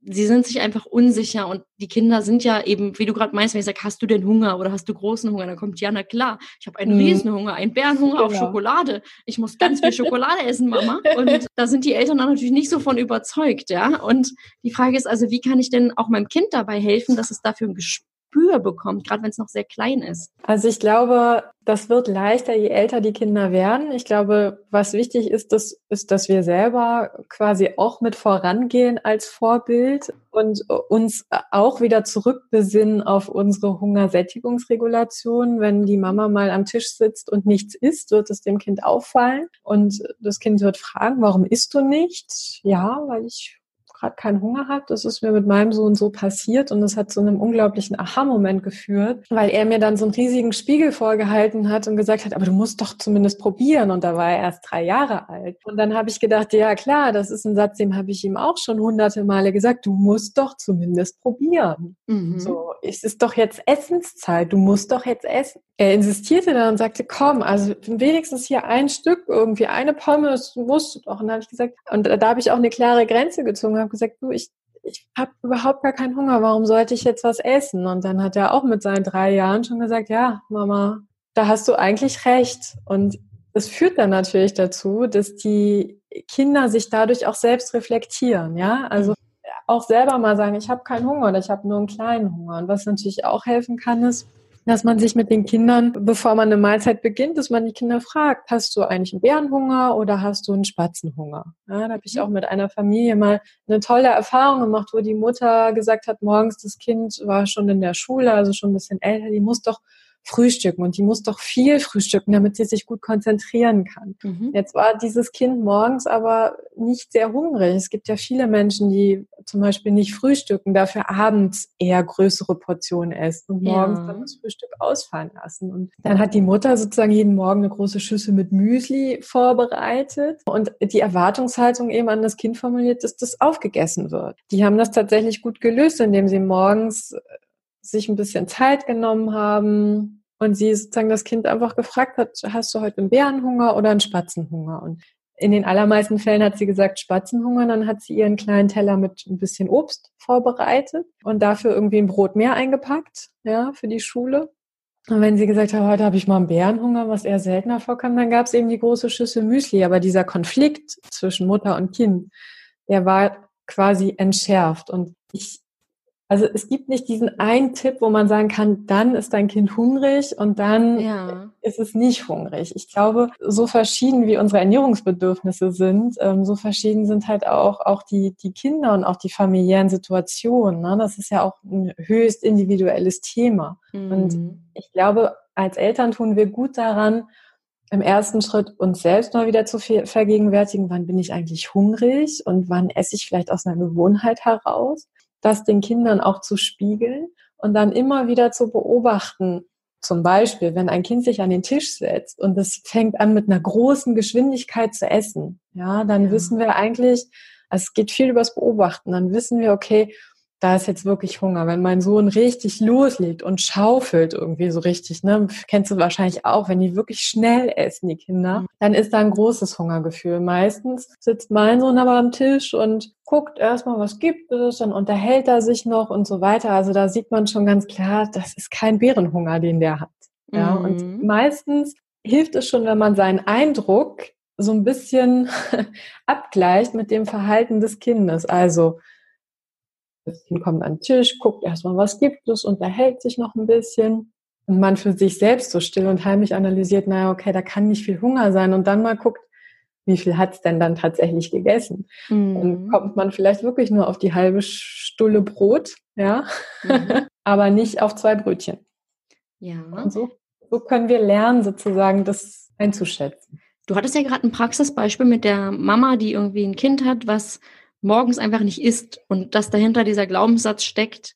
sie sind sich einfach unsicher und die Kinder sind ja eben, wie du gerade meinst, wenn ich sage, hast du denn Hunger oder hast du großen Hunger, dann kommt ja, na klar, ich habe einen mhm. Riesenhunger, einen Bärenhunger genau. auf Schokolade. Ich muss ganz viel Schokolade essen, Mama. Und da sind die Eltern dann natürlich nicht so von überzeugt, ja. Und die Frage ist also, wie kann ich denn auch meinem Kind dabei helfen, dass es dafür ein Gespür Gespür bekommt, gerade wenn es noch sehr klein ist? Also ich glaube, das wird leichter, je älter die Kinder werden. Ich glaube, was wichtig ist, das, ist, dass wir selber quasi auch mit vorangehen als Vorbild und uns auch wieder zurückbesinnen auf unsere Hungersättigungsregulation. Wenn die Mama mal am Tisch sitzt und nichts isst, wird es dem Kind auffallen und das Kind wird fragen, warum isst du nicht? Ja, weil ich keinen Hunger hat. Das ist mir mit meinem Sohn so passiert und das hat zu einem unglaublichen Aha-Moment geführt, weil er mir dann so einen riesigen Spiegel vorgehalten hat und gesagt hat, aber du musst doch zumindest probieren. Und da war er erst drei Jahre alt. Und dann habe ich gedacht, ja klar, das ist ein Satz, den habe ich ihm auch schon hunderte Male gesagt, du musst doch zumindest probieren. Mhm. So, es ist doch jetzt Essenszeit, du musst doch jetzt essen. Er insistierte dann und sagte, komm, also wenigstens hier ein Stück, irgendwie eine Pommes, musst du doch. Und da habe ich gesagt, und da, da habe ich auch eine klare Grenze gezogen, habe gesagt, du, ich, ich habe überhaupt gar keinen Hunger, warum sollte ich jetzt was essen? Und dann hat er auch mit seinen drei Jahren schon gesagt, ja, Mama, da hast du eigentlich recht. Und es führt dann natürlich dazu, dass die Kinder sich dadurch auch selbst reflektieren, ja, also auch selber mal sagen, ich habe keinen Hunger oder ich habe nur einen kleinen Hunger. Und was natürlich auch helfen kann, ist, dass man sich mit den Kindern, bevor man eine Mahlzeit beginnt, dass man die Kinder fragt, hast du eigentlich einen Bärenhunger oder hast du einen Spatzenhunger? Ja, da habe ich auch mit einer Familie mal eine tolle Erfahrung gemacht, wo die Mutter gesagt hat, morgens das Kind war schon in der Schule, also schon ein bisschen älter, die muss doch frühstücken und die muss doch viel frühstücken, damit sie sich gut konzentrieren kann. Mhm. Jetzt war dieses Kind morgens aber nicht sehr hungrig. Es gibt ja viele Menschen, die zum Beispiel nicht frühstücken, dafür abends eher größere Portionen essen und morgens ja. dann das Frühstück ausfallen lassen. Und dann hat die Mutter sozusagen jeden Morgen eine große Schüssel mit Müsli vorbereitet und die Erwartungshaltung eben an das Kind formuliert, dass das aufgegessen wird. Die haben das tatsächlich gut gelöst, indem sie morgens sich ein bisschen Zeit genommen haben und sie sozusagen das Kind einfach gefragt hat, hast du heute einen Bärenhunger oder einen Spatzenhunger? Und in den allermeisten Fällen hat sie gesagt Spatzenhunger, dann hat sie ihren kleinen Teller mit ein bisschen Obst vorbereitet und dafür irgendwie ein Brot mehr eingepackt, ja, für die Schule. Und wenn sie gesagt hat, heute habe ich mal einen Bärenhunger, was eher seltener vorkam, dann gab es eben die große Schüssel Müsli. Aber dieser Konflikt zwischen Mutter und Kind, der war quasi entschärft. Und ich also es gibt nicht diesen einen Tipp, wo man sagen kann, dann ist dein Kind hungrig und dann ja. ist es nicht hungrig. Ich glaube, so verschieden wie unsere Ernährungsbedürfnisse sind, ähm, so verschieden sind halt auch, auch die, die Kinder und auch die familiären Situationen. Ne? Das ist ja auch ein höchst individuelles Thema. Mhm. Und ich glaube, als Eltern tun wir gut daran, im ersten Schritt uns selbst mal wieder zu vergegenwärtigen, wann bin ich eigentlich hungrig und wann esse ich vielleicht aus einer Gewohnheit heraus das den Kindern auch zu spiegeln und dann immer wieder zu beobachten. Zum Beispiel, wenn ein Kind sich an den Tisch setzt und es fängt an mit einer großen Geschwindigkeit zu essen, ja, dann ja. wissen wir eigentlich, es geht viel übers Beobachten, dann wissen wir, okay, da ist jetzt wirklich Hunger. Wenn mein Sohn richtig loslegt und schaufelt irgendwie so richtig, ne, kennst du wahrscheinlich auch, wenn die wirklich schnell essen, die Kinder, mhm. dann ist da ein großes Hungergefühl. Meistens sitzt mein Sohn aber am Tisch und guckt erstmal, was gibt es, dann unterhält er sich noch und so weiter. Also da sieht man schon ganz klar, das ist kein Bärenhunger, den der hat. Ja, mhm. und meistens hilft es schon, wenn man seinen Eindruck so ein bisschen abgleicht mit dem Verhalten des Kindes. Also das Kind kommt an den Tisch, guckt erstmal, was gibt es, unterhält sich noch ein bisschen. Und man für sich selbst so still und heimlich analysiert, naja, okay, da kann nicht viel Hunger sein. Und dann mal guckt, wie viel hat's denn dann tatsächlich gegessen? Mhm. Dann kommt man vielleicht wirklich nur auf die halbe Stulle Brot, ja, mhm. aber nicht auf zwei Brötchen. Ja. Und so, so können wir lernen, sozusagen das einzuschätzen. Du hattest ja gerade ein Praxisbeispiel mit der Mama, die irgendwie ein Kind hat, was morgens einfach nicht isst und dass dahinter dieser Glaubenssatz steckt,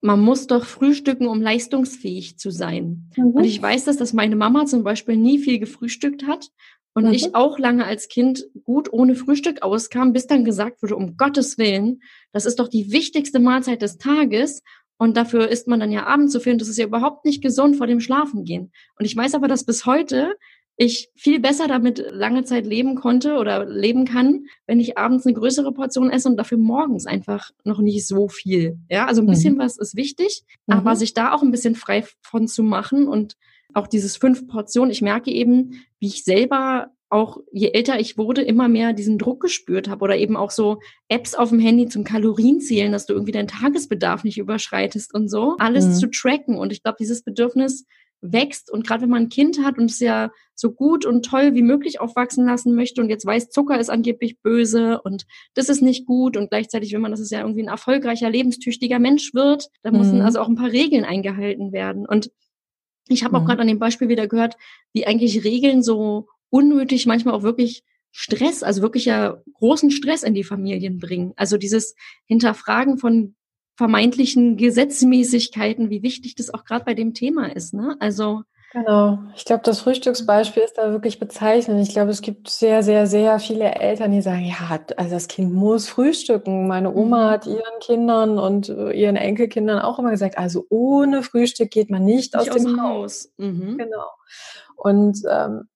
man muss doch frühstücken, um leistungsfähig zu sein. Mhm. Und ich weiß das, dass meine Mama zum Beispiel nie viel gefrühstückt hat und mhm. ich auch lange als Kind gut ohne Frühstück auskam, bis dann gesagt wurde, um Gottes Willen, das ist doch die wichtigste Mahlzeit des Tages und dafür isst man dann ja abends so viel und das ist ja überhaupt nicht gesund vor dem Schlafengehen. Und ich weiß aber, dass bis heute ich viel besser damit lange Zeit leben konnte oder leben kann, wenn ich abends eine größere Portion esse und dafür morgens einfach noch nicht so viel. Ja, also ein bisschen mhm. was ist wichtig, mhm. aber sich da auch ein bisschen frei von zu machen und auch dieses fünf Portionen. Ich merke eben, wie ich selber auch je älter ich wurde, immer mehr diesen Druck gespürt habe oder eben auch so Apps auf dem Handy zum Kalorienzählen, dass du irgendwie deinen Tagesbedarf nicht überschreitest und so, alles mhm. zu tracken. Und ich glaube, dieses Bedürfnis wächst und gerade wenn man ein Kind hat und es ja so gut und toll wie möglich aufwachsen lassen möchte und jetzt weiß, Zucker ist angeblich böse und das ist nicht gut und gleichzeitig will man, dass es ja irgendwie ein erfolgreicher, lebenstüchtiger Mensch wird, da mhm. müssen also auch ein paar Regeln eingehalten werden und ich habe mhm. auch gerade an dem Beispiel wieder gehört, wie eigentlich Regeln so unnötig manchmal auch wirklich Stress, also wirklich ja großen Stress in die Familien bringen. Also dieses Hinterfragen von vermeintlichen Gesetzmäßigkeiten, wie wichtig das auch gerade bei dem Thema ist. Ne? Also Genau. Ich glaube, das Frühstücksbeispiel ist da wirklich bezeichnend. Ich glaube, es gibt sehr, sehr, sehr viele Eltern, die sagen, ja, also das Kind muss frühstücken. Meine Oma mhm. hat ihren Kindern und ihren Enkelkindern auch immer gesagt, also ohne Frühstück geht man nicht, nicht aus, aus, dem Haus. Haus. Mhm. Genau. Und ähm,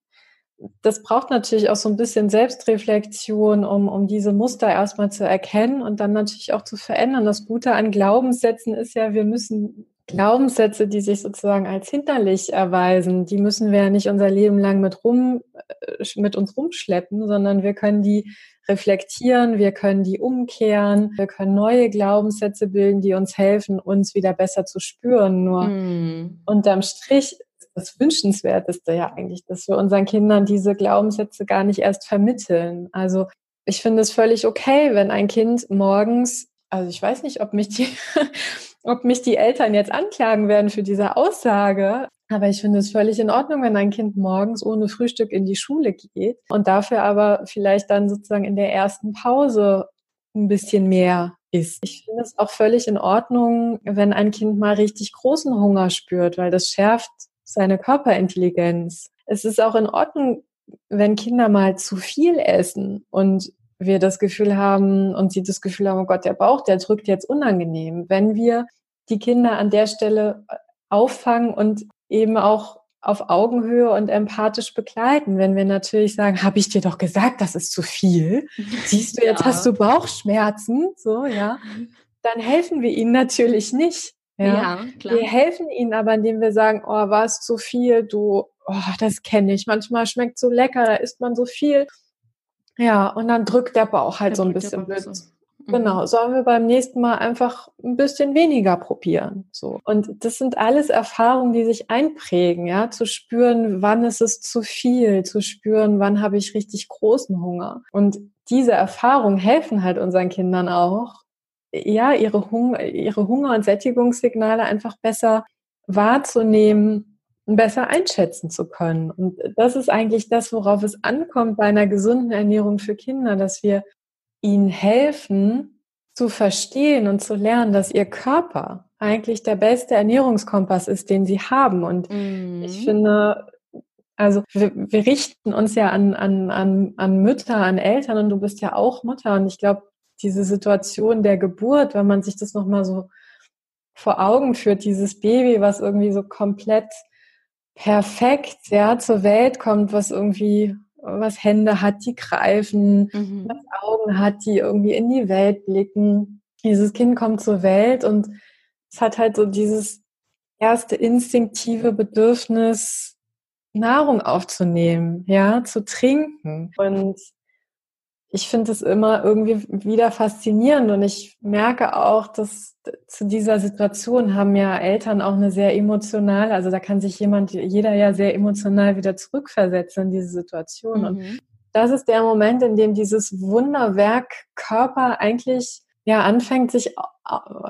das braucht natürlich auch so ein bisschen Selbstreflexion, um, um diese Muster erstmal zu erkennen und dann natürlich auch zu verändern. Das Gute an Glaubenssätzen ist ja, wir müssen Glaubenssätze, die sich sozusagen als hinderlich erweisen, die müssen wir ja nicht unser Leben lang mit rum, äh, mit uns rumschleppen, sondern wir können die reflektieren, wir können die umkehren, wir können neue Glaubenssätze bilden, die uns helfen, uns wieder besser zu spüren. Nur mm. unterm Strich das Wünschenswerteste ja eigentlich, dass wir unseren Kindern diese Glaubenssätze gar nicht erst vermitteln. Also ich finde es völlig okay, wenn ein Kind morgens, also ich weiß nicht, ob mich die, ob mich die Eltern jetzt anklagen werden für diese Aussage, aber ich finde es völlig in Ordnung, wenn ein Kind morgens ohne Frühstück in die Schule geht und dafür aber vielleicht dann sozusagen in der ersten Pause ein bisschen mehr isst. Ich finde es auch völlig in Ordnung, wenn ein Kind mal richtig großen Hunger spürt, weil das schärft seine Körperintelligenz. Es ist auch in Ordnung, wenn Kinder mal zu viel essen und wir das Gefühl haben und sie das Gefühl haben, oh Gott, der Bauch, der drückt jetzt unangenehm. Wenn wir die Kinder an der Stelle auffangen und eben auch auf Augenhöhe und empathisch begleiten. Wenn wir natürlich sagen, habe ich dir doch gesagt, das ist zu viel. Siehst du, jetzt ja. hast du Bauchschmerzen, so, ja. Dann helfen wir ihnen natürlich nicht. Ja, ja klar. Wir helfen ihnen aber, indem wir sagen, oh, war es zu viel, du, oh, das kenne ich. Manchmal schmeckt so lecker, da isst man so viel. Ja, und dann drückt der Bauch halt der so ein bisschen mit. Genau, mhm. sollen wir beim nächsten Mal einfach ein bisschen weniger probieren. So. Und das sind alles Erfahrungen, die sich einprägen, ja, zu spüren, wann ist es zu viel, zu spüren, wann habe ich richtig großen Hunger. Und diese Erfahrungen helfen halt unseren Kindern auch, ja, ihre Hunger, ihre Hunger- und Sättigungssignale einfach besser wahrzunehmen und besser einschätzen zu können. Und das ist eigentlich das, worauf es ankommt bei einer gesunden Ernährung für Kinder, dass wir ihnen helfen zu verstehen und zu lernen, dass ihr Körper eigentlich der beste Ernährungskompass ist, den sie haben. Und mhm. ich finde, also wir, wir, richten uns ja an, an, an, an Mütter, an Eltern und du bist ja auch Mutter. Und ich glaube, diese Situation der Geburt, wenn man sich das nochmal so vor Augen führt, dieses Baby, was irgendwie so komplett perfekt ja, zur Welt kommt, was irgendwie was Hände hat, die greifen, mhm. was Augen hat, die irgendwie in die Welt blicken. Dieses Kind kommt zur Welt und es hat halt so dieses erste instinktive Bedürfnis, Nahrung aufzunehmen, ja, zu trinken. Und ich finde es immer irgendwie wieder faszinierend und ich merke auch, dass zu dieser Situation haben ja Eltern auch eine sehr emotionale, also da kann sich jemand, jeder ja sehr emotional wieder zurückversetzen in diese Situation. Mhm. Und das ist der Moment, in dem dieses Wunderwerk Körper eigentlich ja anfängt, sich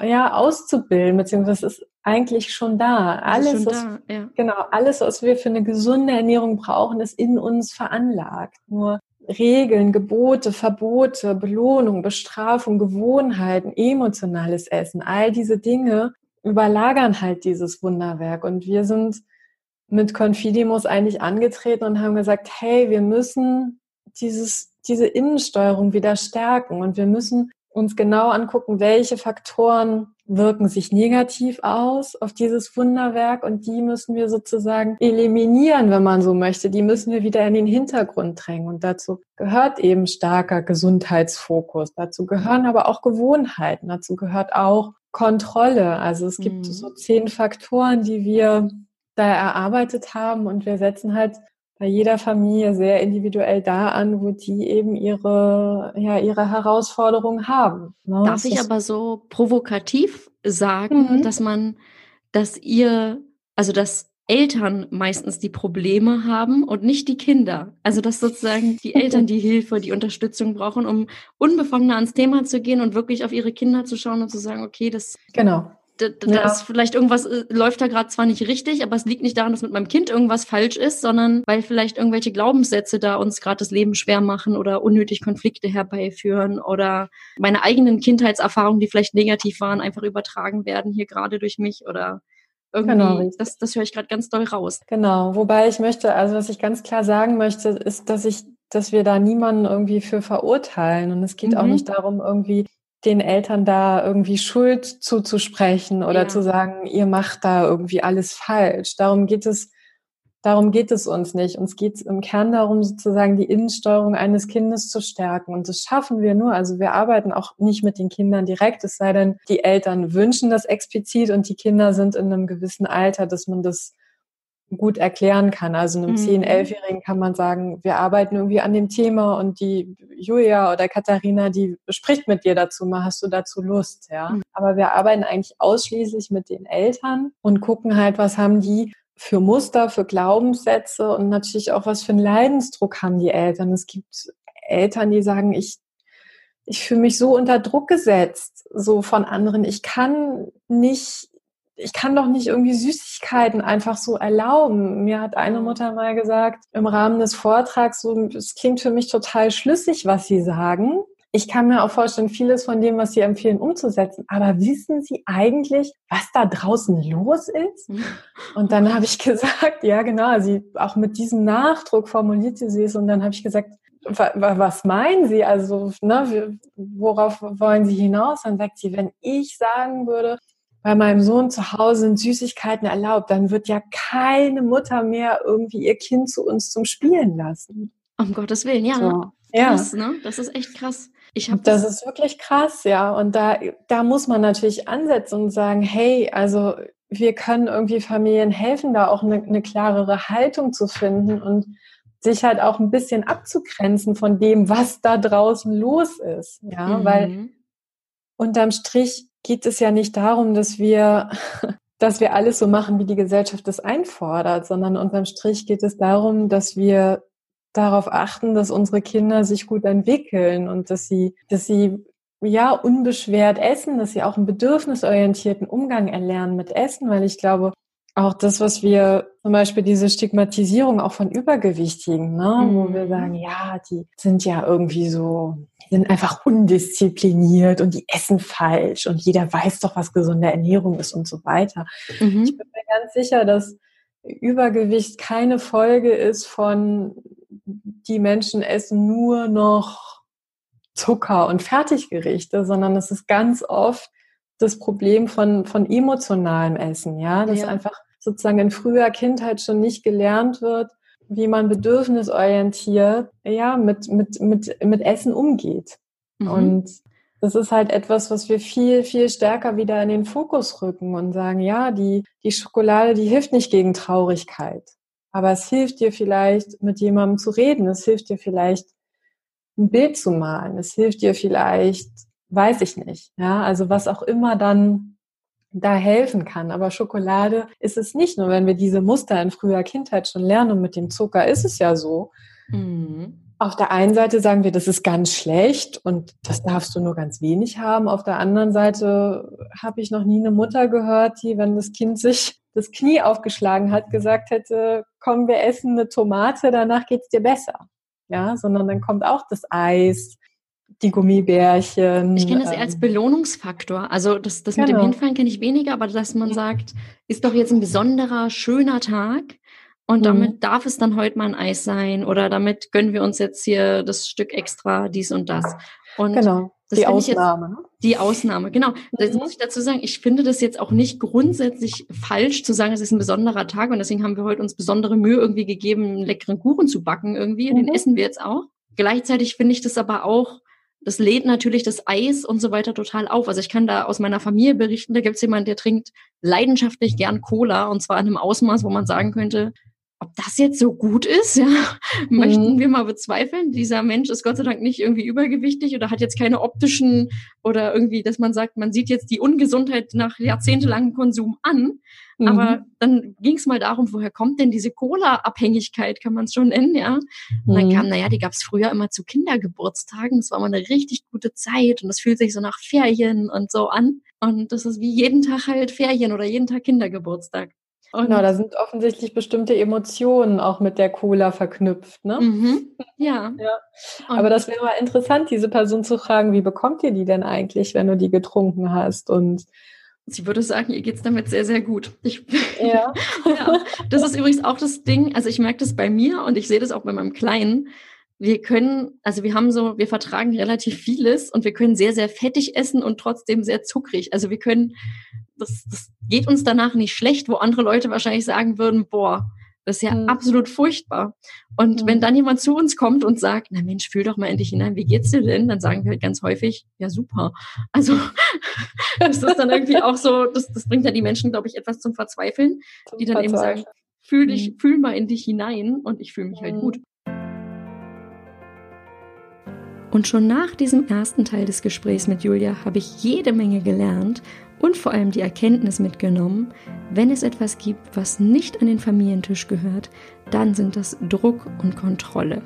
ja auszubilden, beziehungsweise es ist eigentlich schon da. Alles, schon was, da, ja. genau, alles, was wir für eine gesunde Ernährung brauchen, ist in uns veranlagt. Nur Regeln, Gebote, Verbote, Belohnung, Bestrafung, Gewohnheiten, emotionales Essen, all diese Dinge überlagern halt dieses Wunderwerk. Und wir sind mit Confidimus eigentlich angetreten und haben gesagt, hey, wir müssen dieses, diese Innensteuerung wieder stärken und wir müssen uns genau angucken, welche Faktoren wirken sich negativ aus auf dieses Wunderwerk und die müssen wir sozusagen eliminieren, wenn man so möchte. Die müssen wir wieder in den Hintergrund drängen und dazu gehört eben starker Gesundheitsfokus. Dazu gehören aber auch Gewohnheiten. Dazu gehört auch Kontrolle. Also es gibt mhm. so zehn Faktoren, die wir da erarbeitet haben und wir setzen halt bei jeder Familie sehr individuell da an, wo die eben ihre, ja, ihre Herausforderungen haben. Ne? Darf ich aber so provokativ sagen, mhm. dass man, dass ihr, also dass Eltern meistens die Probleme haben und nicht die Kinder. Also dass sozusagen die Eltern die Hilfe, die Unterstützung brauchen, um unbefangener ans Thema zu gehen und wirklich auf ihre Kinder zu schauen und zu sagen, okay, das genau da, da ja. ist vielleicht irgendwas äh, läuft da gerade zwar nicht richtig, aber es liegt nicht daran, dass mit meinem Kind irgendwas falsch ist, sondern weil vielleicht irgendwelche Glaubenssätze da uns gerade das Leben schwer machen oder unnötig Konflikte herbeiführen oder meine eigenen Kindheitserfahrungen, die vielleicht negativ waren, einfach übertragen werden hier gerade durch mich oder irgendwie, genau, das, das höre ich gerade ganz doll raus. Genau, wobei ich möchte, also was ich ganz klar sagen möchte, ist, dass ich dass wir da niemanden irgendwie für verurteilen. Und es geht mhm. auch nicht darum, irgendwie den Eltern da irgendwie Schuld zuzusprechen oder ja. zu sagen, ihr macht da irgendwie alles falsch. Darum geht es, darum geht es uns nicht. Uns geht es im Kern darum, sozusagen die Innensteuerung eines Kindes zu stärken. Und das schaffen wir nur. Also wir arbeiten auch nicht mit den Kindern direkt, es sei denn, die Eltern wünschen das explizit und die Kinder sind in einem gewissen Alter, dass man das gut erklären kann. Also einem mhm. 10-, 11-Jährigen kann man sagen, wir arbeiten irgendwie an dem Thema und die Julia oder Katharina, die spricht mit dir dazu, mal hast du dazu Lust, ja. Mhm. Aber wir arbeiten eigentlich ausschließlich mit den Eltern und gucken halt, was haben die für Muster, für Glaubenssätze und natürlich auch, was für einen Leidensdruck haben die Eltern. Es gibt Eltern, die sagen, ich ich fühle mich so unter Druck gesetzt, so von anderen. Ich kann nicht ich kann doch nicht irgendwie Süßigkeiten einfach so erlauben. Mir hat eine Mutter mal gesagt, im Rahmen des Vortrags, so, es klingt für mich total schlüssig, was Sie sagen. Ich kann mir auch vorstellen, vieles von dem, was Sie empfehlen, umzusetzen. Aber wissen Sie eigentlich, was da draußen los ist? Mhm. Und dann habe ich gesagt, ja, genau, sie auch mit diesem Nachdruck formulierte sie es. Und dann habe ich gesagt, was meinen Sie? Also, ne, worauf wollen Sie hinaus? Dann sagt sie, wenn ich sagen würde, bei meinem Sohn zu Hause sind Süßigkeiten erlaubt, dann wird ja keine Mutter mehr irgendwie ihr Kind zu uns zum Spielen lassen. Um Gottes Willen, ja. So. Krass, ja. ne? Das ist echt krass. Ich das, das ist wirklich krass, ja. Und da, da muss man natürlich ansetzen und sagen, hey, also wir können irgendwie Familien helfen, da auch eine, eine klarere Haltung zu finden und sich halt auch ein bisschen abzugrenzen von dem, was da draußen los ist. Ja, mhm. weil unterm Strich geht es ja nicht darum, dass wir, dass wir alles so machen, wie die Gesellschaft es einfordert, sondern unterm Strich geht es darum, dass wir darauf achten, dass unsere Kinder sich gut entwickeln und dass sie, dass sie ja unbeschwert essen, dass sie auch einen bedürfnisorientierten Umgang erlernen mit Essen, weil ich glaube, auch das, was wir zum Beispiel diese Stigmatisierung auch von Übergewichtigen, ne, mhm. wo wir mhm. sagen, ja, die sind ja irgendwie so, die sind einfach undiszipliniert und die essen falsch und jeder weiß doch, was gesunde Ernährung ist und so weiter. Mhm. Ich bin mir ganz sicher, dass Übergewicht keine Folge ist von, die Menschen essen nur noch Zucker und Fertiggerichte, sondern es ist ganz oft das Problem von, von emotionalem Essen, ja, dass ja. einfach sozusagen in früher Kindheit schon nicht gelernt wird, wie man bedürfnisorientiert ja, mit, mit, mit, mit Essen umgeht. Mhm. Und das ist halt etwas, was wir viel, viel stärker wieder in den Fokus rücken und sagen, ja, die, die Schokolade, die hilft nicht gegen Traurigkeit. Aber es hilft dir vielleicht, mit jemandem zu reden. Es hilft dir vielleicht, ein Bild zu malen. Es hilft dir vielleicht, weiß ich nicht. Ja, also was auch immer dann da helfen kann. Aber Schokolade ist es nicht nur, wenn wir diese Muster in früher Kindheit schon lernen und mit dem Zucker ist es ja so. Mhm. Auf der einen Seite sagen wir, das ist ganz schlecht und das darfst du nur ganz wenig haben. Auf der anderen Seite habe ich noch nie eine Mutter gehört, die, wenn das Kind sich das Knie aufgeschlagen hat, gesagt hätte, komm, wir essen eine Tomate, danach geht's dir besser. Ja, sondern dann kommt auch das Eis, die Gummibärchen. Ich kenne das ähm, als Belohnungsfaktor. Also das, das genau. mit dem genau. Hinfallen kenne ich weniger, aber dass man sagt, ist doch jetzt ein besonderer, schöner Tag und mhm. damit darf es dann heute mal ein Eis sein oder damit gönnen wir uns jetzt hier das Stück extra, dies und das. Und genau. die Ausnahme. Jetzt, ne? die Ausnahme, genau. Jetzt mhm. muss ich dazu sagen, ich finde das jetzt auch nicht grundsätzlich falsch zu sagen, es ist ein besonderer Tag und deswegen haben wir heute uns besondere Mühe irgendwie gegeben, einen leckeren Kuchen zu backen irgendwie. Mhm. Den essen wir jetzt auch. Gleichzeitig finde ich das aber auch das lädt natürlich das Eis und so weiter total auf. Also ich kann da aus meiner Familie berichten, da gibt es jemanden, der trinkt leidenschaftlich gern Cola und zwar in einem Ausmaß, wo man sagen könnte, ob das jetzt so gut ist, ja, mhm. möchten wir mal bezweifeln. Dieser Mensch ist Gott sei Dank nicht irgendwie übergewichtig oder hat jetzt keine optischen oder irgendwie, dass man sagt, man sieht jetzt die Ungesundheit nach jahrzehntelangem Konsum an. Mhm. Aber dann ging es mal darum, woher kommt denn diese Cola-Abhängigkeit, kann man es schon nennen, ja. Und dann mhm. kam, naja, die gab es früher immer zu Kindergeburtstagen. Das war mal eine richtig gute Zeit und das fühlt sich so nach Ferien und so an. Und das ist wie jeden Tag halt Ferien oder jeden Tag Kindergeburtstag. Und genau, da sind offensichtlich bestimmte Emotionen auch mit der Cola verknüpft, ne? Mhm, ja. ja. Aber das wäre mal interessant, diese Person zu fragen, wie bekommt ihr die denn eigentlich, wenn du die getrunken hast? Und Sie würde sagen, ihr geht's damit sehr, sehr gut. Ich, ja. ja. Das ist übrigens auch das Ding, also ich merke das bei mir und ich sehe das auch bei meinem Kleinen. Wir können, also wir haben so, wir vertragen relativ vieles und wir können sehr, sehr fettig essen und trotzdem sehr zuckrig. Also wir können, das, das geht uns danach nicht schlecht, wo andere Leute wahrscheinlich sagen würden, boah, das ist ja mhm. absolut furchtbar. Und mhm. wenn dann jemand zu uns kommt und sagt, na Mensch, fühl doch mal endlich hinein, wie geht's dir denn? Dann sagen wir halt ganz häufig, ja super. Also das ist dann irgendwie auch so, das, das bringt ja die Menschen, glaube ich, etwas zum Verzweifeln, zum die dann eben sagen, fühl dich, mhm. fühl mal in dich hinein und ich fühle mich halt mhm. gut. Und schon nach diesem ersten Teil des Gesprächs mit Julia habe ich jede Menge gelernt und vor allem die Erkenntnis mitgenommen, wenn es etwas gibt, was nicht an den Familientisch gehört, dann sind das Druck und Kontrolle.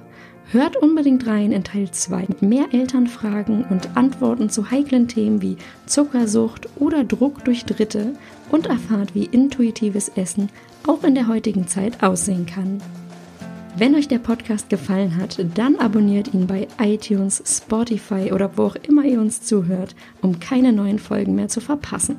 Hört unbedingt rein in Teil 2 mit mehr Elternfragen und Antworten zu heiklen Themen wie Zuckersucht oder Druck durch Dritte und erfahrt, wie intuitives Essen auch in der heutigen Zeit aussehen kann. Wenn euch der Podcast gefallen hat, dann abonniert ihn bei iTunes, Spotify oder wo auch immer ihr uns zuhört, um keine neuen Folgen mehr zu verpassen.